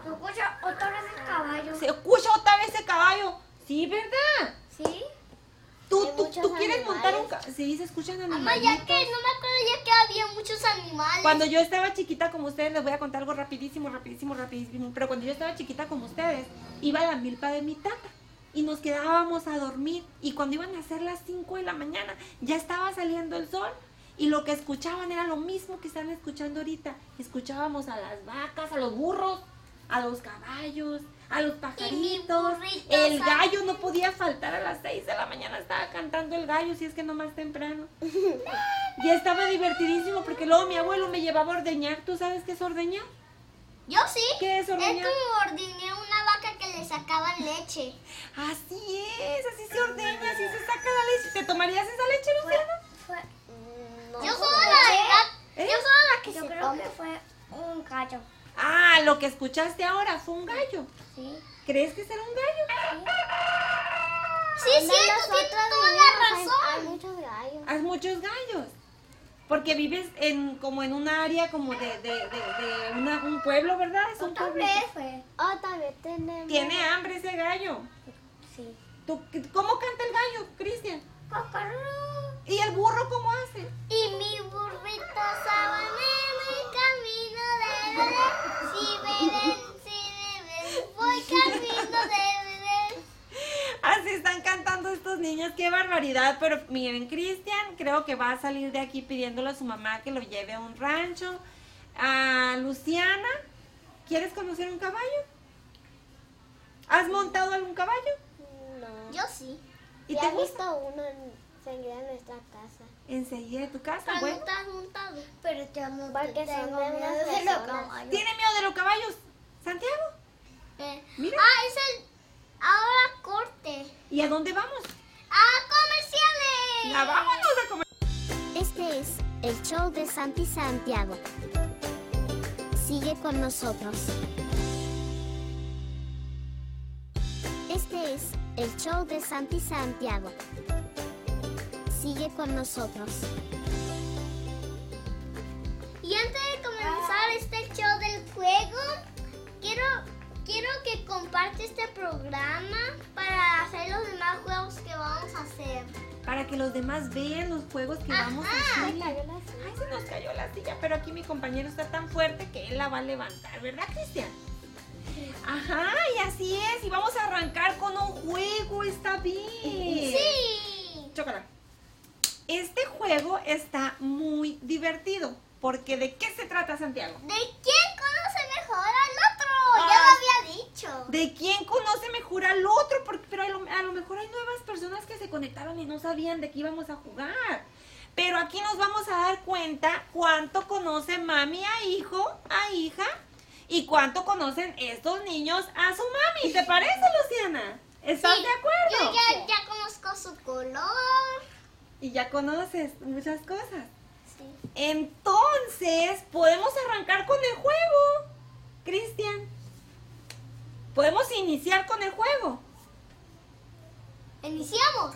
Se escucha otra vez el caballo. Se escucha otra vez ese caballo. Sí, ¿verdad? ¿Sí? ¿Tú, tú, tú quieres montar un caballo? Sí, se escuchan Mamá, animales. ya que no me acuerdo ya que había muchos animales. Cuando yo estaba chiquita como ustedes, les voy a contar algo rapidísimo, rapidísimo, rapidísimo. Pero cuando yo estaba chiquita como ustedes, iba a la milpa de mi tata y nos quedábamos a dormir. Y cuando iban a ser las 5 de la mañana, ya estaba saliendo el sol. Y lo que escuchaban era lo mismo que están escuchando ahorita. Escuchábamos a las vacas, a los burros, a los caballos, a los pajaritos. El gallo no podía faltar a las 6 de la mañana. Estaba cantando el gallo, si es que no más temprano. Ya estaba divertidísimo porque luego mi abuelo me llevaba a ordeñar. ¿Tú sabes qué es ordeñar? Yo sí. ¿Qué es Es ordeñar? como ordeñé una vaca que le sacaban leche. Así es, así se ordeña, así se saca la leche. ¿Te tomarías esa leche, Luciana? Fue, No. yo solo la ¿Eh? yo solo la que Se yo creo come. que fue un gallo. Ah, lo que escuchaste ahora fue un gallo. Sí. ¿Crees que será un gallo? Sí, sí, tú tienes toda la hay- Hay razón. muchos gallos. Hay muchos gallos. Porque vives en como en un área como de, de, de, de una- un pueblo, ¿verdad? Es un Otra pueblo. Oh, también tenemos. Tiene hambre ese gallo. Sí. ¿Tú- ¿Cómo canta el gallo, Cristian? ¿Y el burro cómo hace? Y mi burrito sabanero y camino de Belén. Si Belén, si Belén, voy camino de Belén. Así están cantando estos niños, qué barbaridad. Pero miren, Cristian creo que va a salir de aquí pidiéndole a su mamá que lo lleve a un rancho. A Luciana, ¿quieres conocer un caballo? ¿Has montado algún caballo? No. Yo sí. ¿Y te he gusta? visto uno en, enseguida en nuestra casa. Enseguida de tu casa, te has montado. Pero yo no Porque tengo miedo unas de los personas. caballos. ¿Tiene miedo de los caballos? ¿Santiago? Eh, Mira. Ah, es el... Ahora corte. ¿Y a dónde vamos? ¡A comerciales! Ya vámonos a comer. Este es el show de Santi Santiago. Sigue con nosotros. Este es el show de Santi Santiago. Sigue con nosotros. Y antes de comenzar este show del juego, quiero, quiero que comparte este programa para hacer los demás juegos que vamos a hacer. Para que los demás vean los juegos que vamos a hacer. Ay, se nos cayó la silla, pero aquí mi compañero está tan fuerte que él la va a levantar, ¿verdad, Cristian? Ajá, y así es. Y vamos a arrancar con un juego, está bien. Sí. Chócala. Este juego está muy divertido. Porque ¿de qué se trata, Santiago? ¿De quién conoce mejor al otro? Ya Ah. lo había dicho. ¿De quién conoce mejor al otro? Porque, pero a lo, a lo mejor hay nuevas personas que se conectaron y no sabían de qué íbamos a jugar. Pero aquí nos vamos a dar cuenta cuánto conoce mami a hijo, a hija, y cuánto conocen estos niños a su mami. ¿Te parece, Luciana? ¿Estás Sí, de acuerdo? Yo ya, ya conozco su color. Y ya conoces muchas cosas. Sí. Entonces, podemos arrancar con el juego. Cristian. Podemos iniciar con el juego. Iniciamos.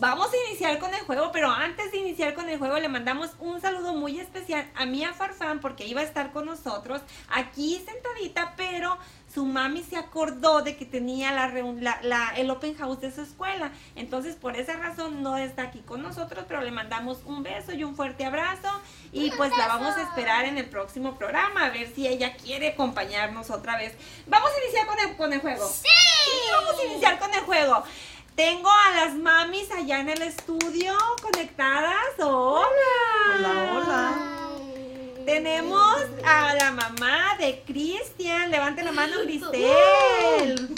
Vamos a iniciar con el juego, pero antes de iniciar con el juego le mandamos un saludo muy especial a Mía Farfán porque iba a estar con nosotros aquí sentadita, pero su mami se acordó de que tenía la, reun- la- la- el open house de su escuela. Entonces, por esa razón no está aquí con nosotros, pero le mandamos un beso y un fuerte abrazo y pues la vamos a esperar en el próximo programa a ver si ella quiere acompañarnos otra vez. Vamos a iniciar con el, con el juego. ¡Sí! Sí, vamos a iniciar con el juego. Tengo a las mamis allá en el estudio conectadas. Hola. Hola, hola. Tenemos a la mamá de Cristian. Levante la mano, Cristel.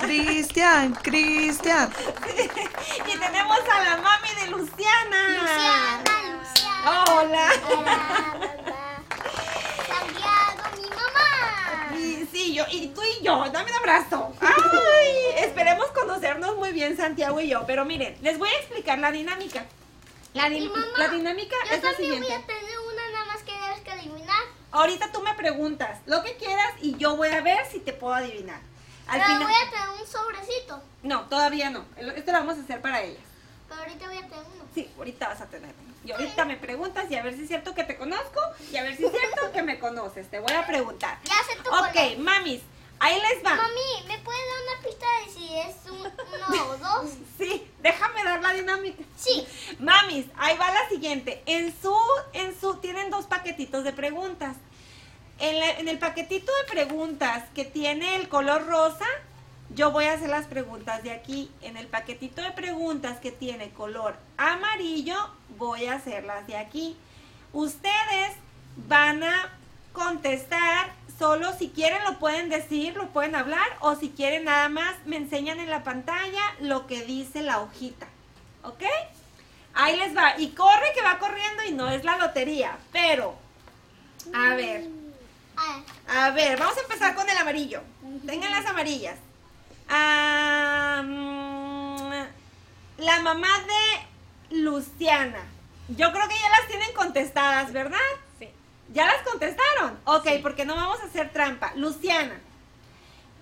Cristian, Cristian. y tenemos a la mami de Luciana. Luciana, Luciana. Hola. Santiago, mamá. Y, sí, yo, y tú y yo, dame un abrazo. Ay, esperemos conocernos muy bien, Santiago y yo. Pero miren, les voy a explicar la dinámica. La, di- mamá, la dinámica Yo es la siguiente. voy a tener una nada más que debes que adivinar. Ahorita tú me preguntas lo que quieras y yo voy a ver si te puedo adivinar. Al Pero final. voy a tener un sobrecito. No, todavía no. Esto lo vamos a hacer para ellas. Pero ahorita voy a tener uno. Sí, ahorita vas a tener. uno. Y ahorita me preguntas y a ver si es cierto que te conozco y a ver si es cierto que me conoces. Te voy a preguntar. Ya sé tu color. Ok, mamis, ahí les va. Mami, ¿me puedes dar una pista de si es un, uno o dos? Sí, déjame dar la dinámica. Sí. Mamis, ahí va la siguiente. En su, en su, tienen dos paquetitos de preguntas. En, la- en el paquetito de preguntas que tiene el color rosa, yo voy a hacer las preguntas de aquí. En el paquetito de preguntas que tiene color amarillo, voy a hacerlas de aquí. Ustedes van a contestar solo si quieren lo pueden decir, lo pueden hablar o si quieren nada más me enseñan en la pantalla lo que dice la hojita. ¿Ok? Ahí les va. Y corre que va corriendo y no es la lotería. Pero, a ver, A ver. a ver, vamos a empezar con el amarillo. Tengan las amarillas. Ah, mm, la mamá de Luciana. Yo creo que ya las tienen contestadas, ¿verdad? Sí. ¿Ya las contestaron? Ok, porque no vamos a hacer trampa. Luciana,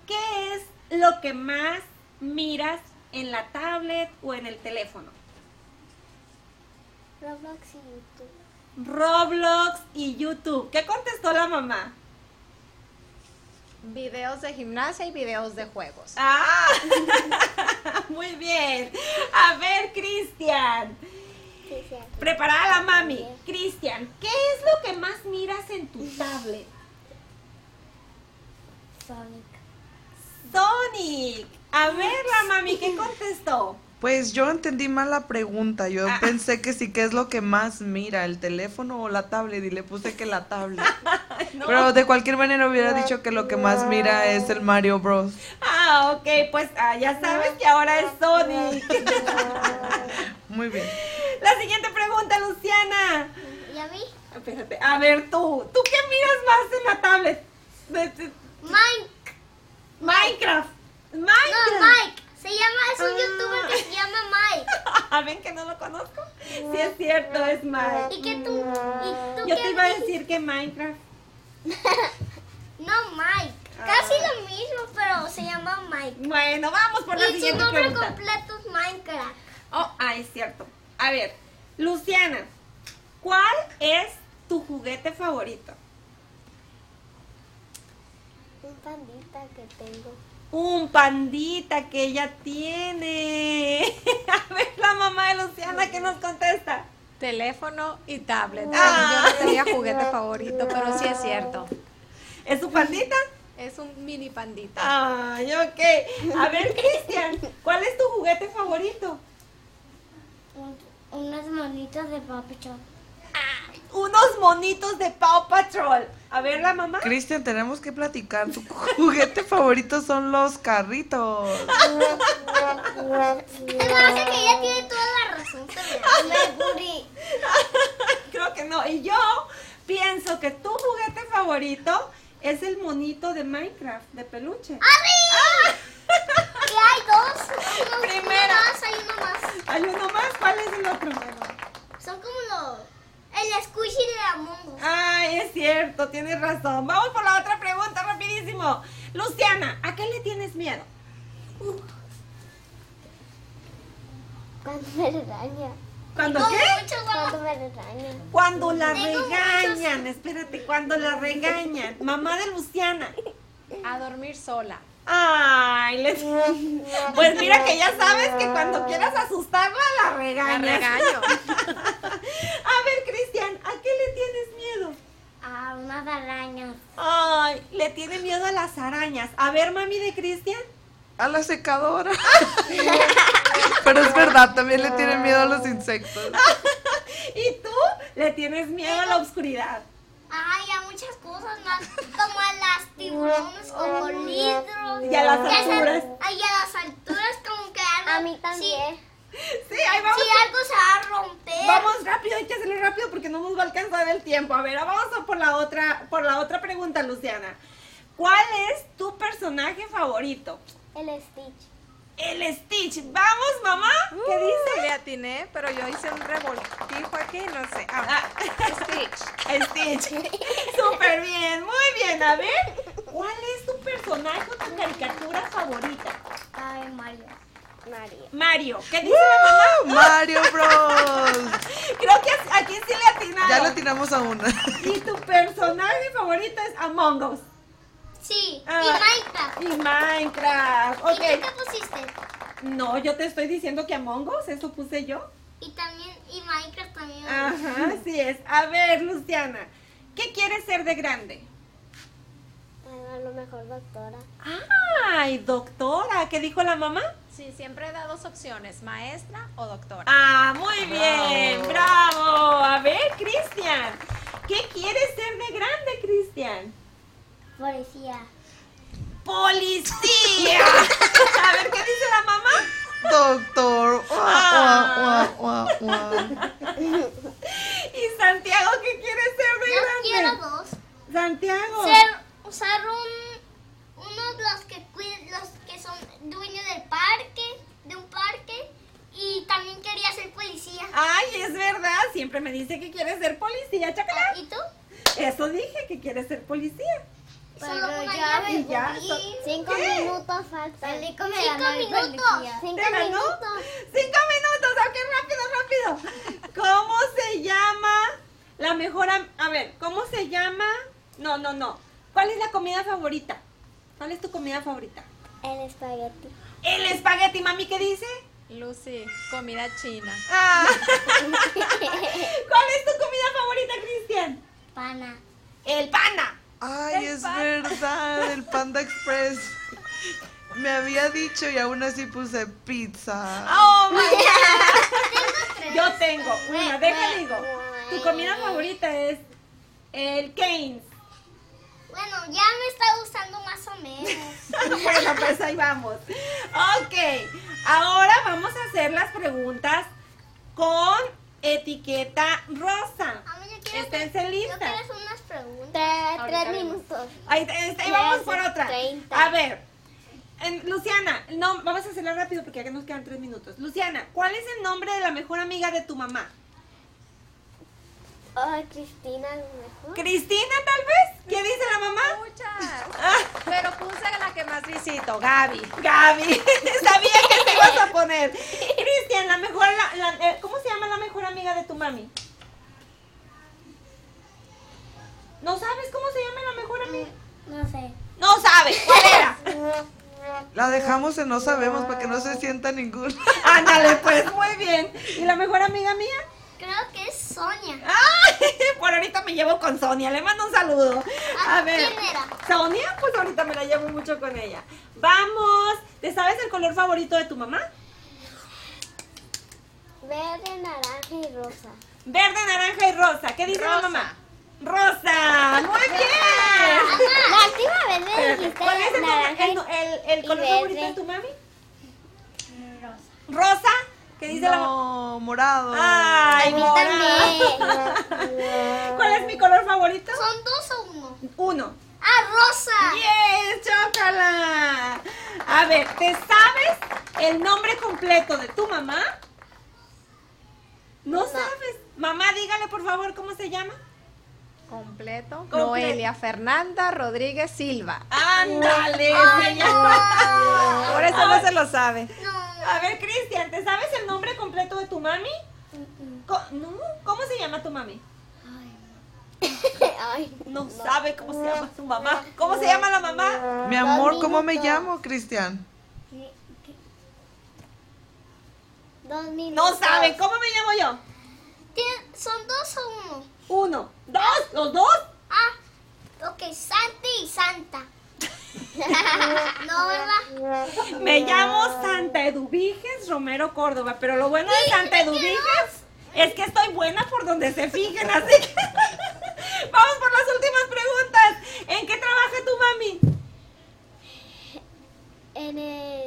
¿qué es lo que más miras en la tablet o en el teléfono? Roblox y YouTube. Roblox y YouTube. ¿Qué contestó la mamá? Videos de gimnasia y videos de juegos. Ah, muy bien. A ver, Cristian. Sí, sí. Preparada la mami. Cristian, ¿qué es lo que más miras en tu tablet? Sonic. Sonic. A ver, la mami, ¿qué contestó? Pues yo entendí mal la pregunta. Yo Ah. pensé que sí que es lo que más mira, el teléfono o la tablet, y le puse que la tablet. No. Pero de cualquier manera hubiera dicho que lo que más mira es el Mario Bros. Ah, ok, pues ah, ya sabes que ahora es Sonic. Muy bien. La siguiente pregunta, Luciana. ¿Y a mí? Espérate, a ver tú, ¿tú qué miras más en la tablet? Mike. Minecraft. No, Minecraft. Mike. Se llama, es un Ah. youtuber que se llama Mike. Ah, ¿Ven que no lo conozco? Sí es cierto, es Mike. ¿Y qué tú? ¿Y tú Yo te iba a decir que Minecraft. No, Mike. Casi lo mismo, pero se llama Mike. Bueno, vamos por la Y su siguiente nombre pregunta. completo es Minecraft. Oh, ah, es cierto. A ver, Luciana, ¿cuál es tu juguete favorito? Un pandita que tengo. Un pandita que ella tiene. A ver, la mamá de Luciana que nos contesta. Teléfono y tablet. Ah. Yo no tenía juguete favorito, pero sí es cierto. ¿Es su pandita? Es un mini pandita. Ay, ok. A ver, Cristian, ¿cuál es tu juguete favorito? Unas manitas de papicho. Unos monitos de Paw Patrol. A ver, la mamá. Cristian, tenemos que platicar. Tu juguete favorito son los carritos. Me hace que ella tiene toda la razón. Me Creo que no. Y yo pienso que tu juguete favorito es el monito de Minecraft, de peluche. ¡Arriba! Y hay dos. Primero. hay uno más. ¿Hay uno más? ¿Cuál es el otro? Son como los. El squishy de Among Us. Ay, es cierto, tienes razón. Vamos por la otra pregunta, rapidísimo. Luciana, ¿a qué le tienes miedo? Cuando me regaña. ¿Cuando Tengo qué? muchos Cuando me regaña. Cuando la Tengo regañan, espérate, cuando la regañan. Mamá de Luciana. A dormir sola. Ay, les... pues mira que ya sabes que cuando quieras asustarla la La regañas. regaño. A ver, Cristian, ¿a qué le tienes miedo? A unas arañas. Ay, le tiene miedo a las arañas. A ver, mami de Cristian. A la secadora. Pero es verdad, también le tiene miedo a los insectos. ¿Y tú? Le tienes miedo a la oscuridad. Ay, a muchas cosas más, como a las tiburones, como litros. Y a las alturas. Ay, a las alturas, como que algo. A mí también. Sí, ahí vamos. Si algo se va a romper. Vamos rápido, hay que hacerlo rápido porque no nos va a alcanzar el tiempo. A ver, vamos a por la otra, por la otra pregunta, Luciana. ¿Cuál es tu personaje favorito? El Stitch. El Stitch. Vamos, mamá. ¿Qué dice? Le atiné, pero yo hice un revoltijo aquí, no sé. Ah, Ah, Stitch. Stitch. Súper bien, muy bien. A ver, ¿cuál es tu personaje o tu caricatura favorita? Ay, Mario. Mario. Mario. ¿Qué dice la mamá? Mario Bros. Creo que aquí sí le atinaron. Ya le tiramos a una. Y tu personaje favorito es Among Us. Sí, Ah. y Minecraft. Y Minecraft. ¿Y tú Ok. qué pusiste? No, yo te estoy diciendo que Among Us, eso puse yo. Y también, y Minecraft también. Ajá, así es. A ver, Luciana, ¿qué quieres ser de grande? A lo mejor doctora. Ay, doctora, ¿qué dijo la mamá? Sí, siempre da dos opciones, maestra o doctora. Ah, muy bien, bravo. A ver, Cristian, ¿qué quieres ser de grande, Cristian? Policía. Policía. A ver, ¿qué dice la mamá? Doctor. Ah. Ua, ua, ua, ua. Y Santiago, ¿qué quiere ser de Yo grande? quiero dos. Santiago. Ser, usar un, uno de los que los que son dueños del parque, de un parque, y también quería ser policía. Ay, es verdad, siempre me dice que quiere ser policía, chacalá. ¿Y tú? Eso dije, que quiere ser policía. Solo Pero ya. Y ya, Cinco ¿Qué? minutos faltan. Cinco minutos. Cinco ¿Te ganó? minutos. Cinco minutos, ok, rápido, rápido. ¿Cómo se llama la mejor am- A ver, ¿cómo se llama? No, no, no. ¿Cuál es la comida favorita? ¿Cuál es tu comida favorita? El espagueti. El espagueti, mami, ¿qué dice? Lucy, comida china. Ah. ¿Cuál es tu comida favorita, Cristian? Pana. El pana. Ay, es verdad, el Panda Express. Me había dicho y aún así puse pizza. Oh my God. Yo tengo una, déjame digo. Tu comida favorita es el Canes. Bueno, ya me está gustando más o menos. bueno, pues ahí vamos. Ok, ahora vamos a hacer las preguntas con etiqueta rosa. Yo quiero, Esténse listas. unas preguntas. Tres, minutos. Ahí, este, ahí vamos por otra. A ver, en- Luciana, no, vamos a hacerla rápido porque ya nos quedan tres minutos. Luciana, ¿cuál es el nombre de la mejor amiga de tu mamá? Oh, Cristina, mejor. ¿Cristina, tal vez? ¿Qué dice la mamá? Muchas. Pero puse la que más visito, Gaby. Gaby, sabía que te ibas a poner. Cristian, la mejor, la- la- eh, ¿cómo se llama la mejor amiga de tu mami? ¿No sabes cómo se llama la mejor amiga? No sé. No sabes, ¿cuál era? La dejamos en no sabemos para que no se sienta ninguno. Ándale, pues, muy bien. ¿Y la mejor amiga mía? Creo que es Sonia. ¡Ay! Por ahorita me llevo con Sonia, le mando un saludo. A Ah, ver. ¿quién era? Sonia, pues ahorita me la llevo mucho con ella. Vamos. ¿Te sabes el color favorito de tu mamá? Verde, naranja y rosa. Verde, naranja y rosa. ¿Qué dice la Rosa. mamá? Rosa. Muy bien. La última vez me Espérate, dijiste ¿Cuál es el, naranja el, color verde. favorito de tu mami? Rosa. ¿Qué dice la mamá? No, morado. Ay, morado. también. ¿Cuál es mi color favorito? ¿Son dos o uno? Uno. Ah, rosa. ¡Yes! ¡Chócala! A ver, ¿te sabes el nombre completo de tu mamá? ¿No, sabes? Mamá, dígale por favor cómo se llama. Completo. Comple- Noelia Fernanda Rodríguez Silva. Ándale, no. Por eso no se lo sabe. No. A ver, Cristian, ¿te sabes el nombre completo de tu mami? No, ¿cómo se llama tu mami? Ay, No, sabe cómo se llama su mamá. ¿Cómo se llama la mamá? Mi amor, ¿cómo me llamo, Cristian? No sabe, ¿cómo me llamo yo? ¿Son dos o uno? Uno, dos, los dos. Ah, ok, Santi y Santa. no, ¿verdad? Me llamo Santa Eduviges Romero Córdoba, pero lo bueno de Santa Eduviges es que estoy buena por donde se fijen, así que vamos por las últimas preguntas. ¿En qué trabaja tu mami? En el.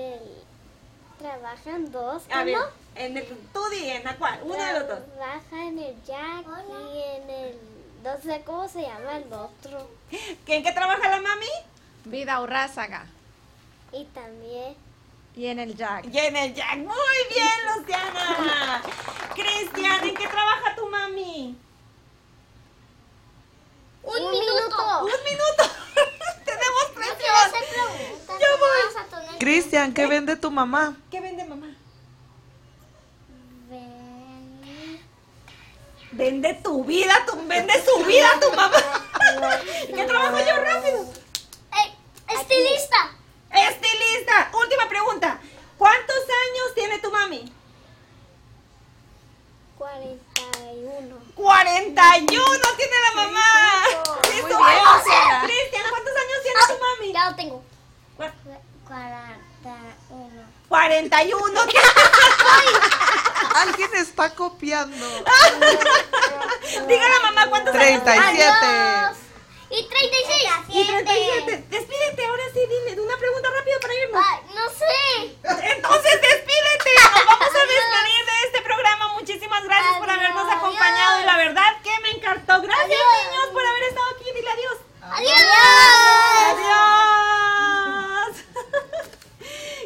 Trabajan dos. A ver, ¿cómo? en el, tú di, en la cual, uno de los dos. Trabaja en el Jack y en el. No sé cómo se llama el otro. ¿Que ¿En qué trabaja la mami? Vida Urrázaga. Y también. Y en el Jack. Y en el Jack. Muy bien, Luciana. Cristian, ¿en qué trabaja tu mami? Un, Un minuto. minuto. Un minuto. Tenemos presión. hacer preguntas. Ya no voy. Cristian, ¿qué vende tu mamá? ¿Qué vende mamá? Ven. Vende tu vida, tu, vende su vida tu mamá. ¿Qué trabajo yo rápido? Ey, estilista. Estilista. Última pregunta. ¿Cuántos años tiene tu mami? 41. 41 tiene la mamá. Cristian, ¿cuántos años tiene tu mami? Ya lo tengo. Cu- 41. 41. Alguien está copiando. Diga la mamá cuántos años 37. Adiós. Y 36. Y 37. Despídete, ahora sí, dime una pregunta rápida para irnos. Ay, no sé. Entonces, despídete. Nos vamos a despedir de este programa. Muchísimas gracias por habernos Adiós. acompañado y la verdad que me encantó. Gracias, Adiós. niños, por haber estado aquí. Dile adiós. Adiós. Adiós.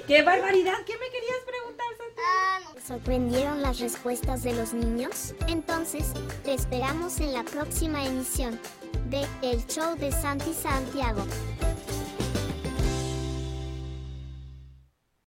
Qué barbaridad. ¿Qué me querías preguntar, Santi? Ah, no. ¿Te sorprendieron las respuestas de los niños? Entonces, te esperamos en la próxima emisión de El Show de Santi Santiago.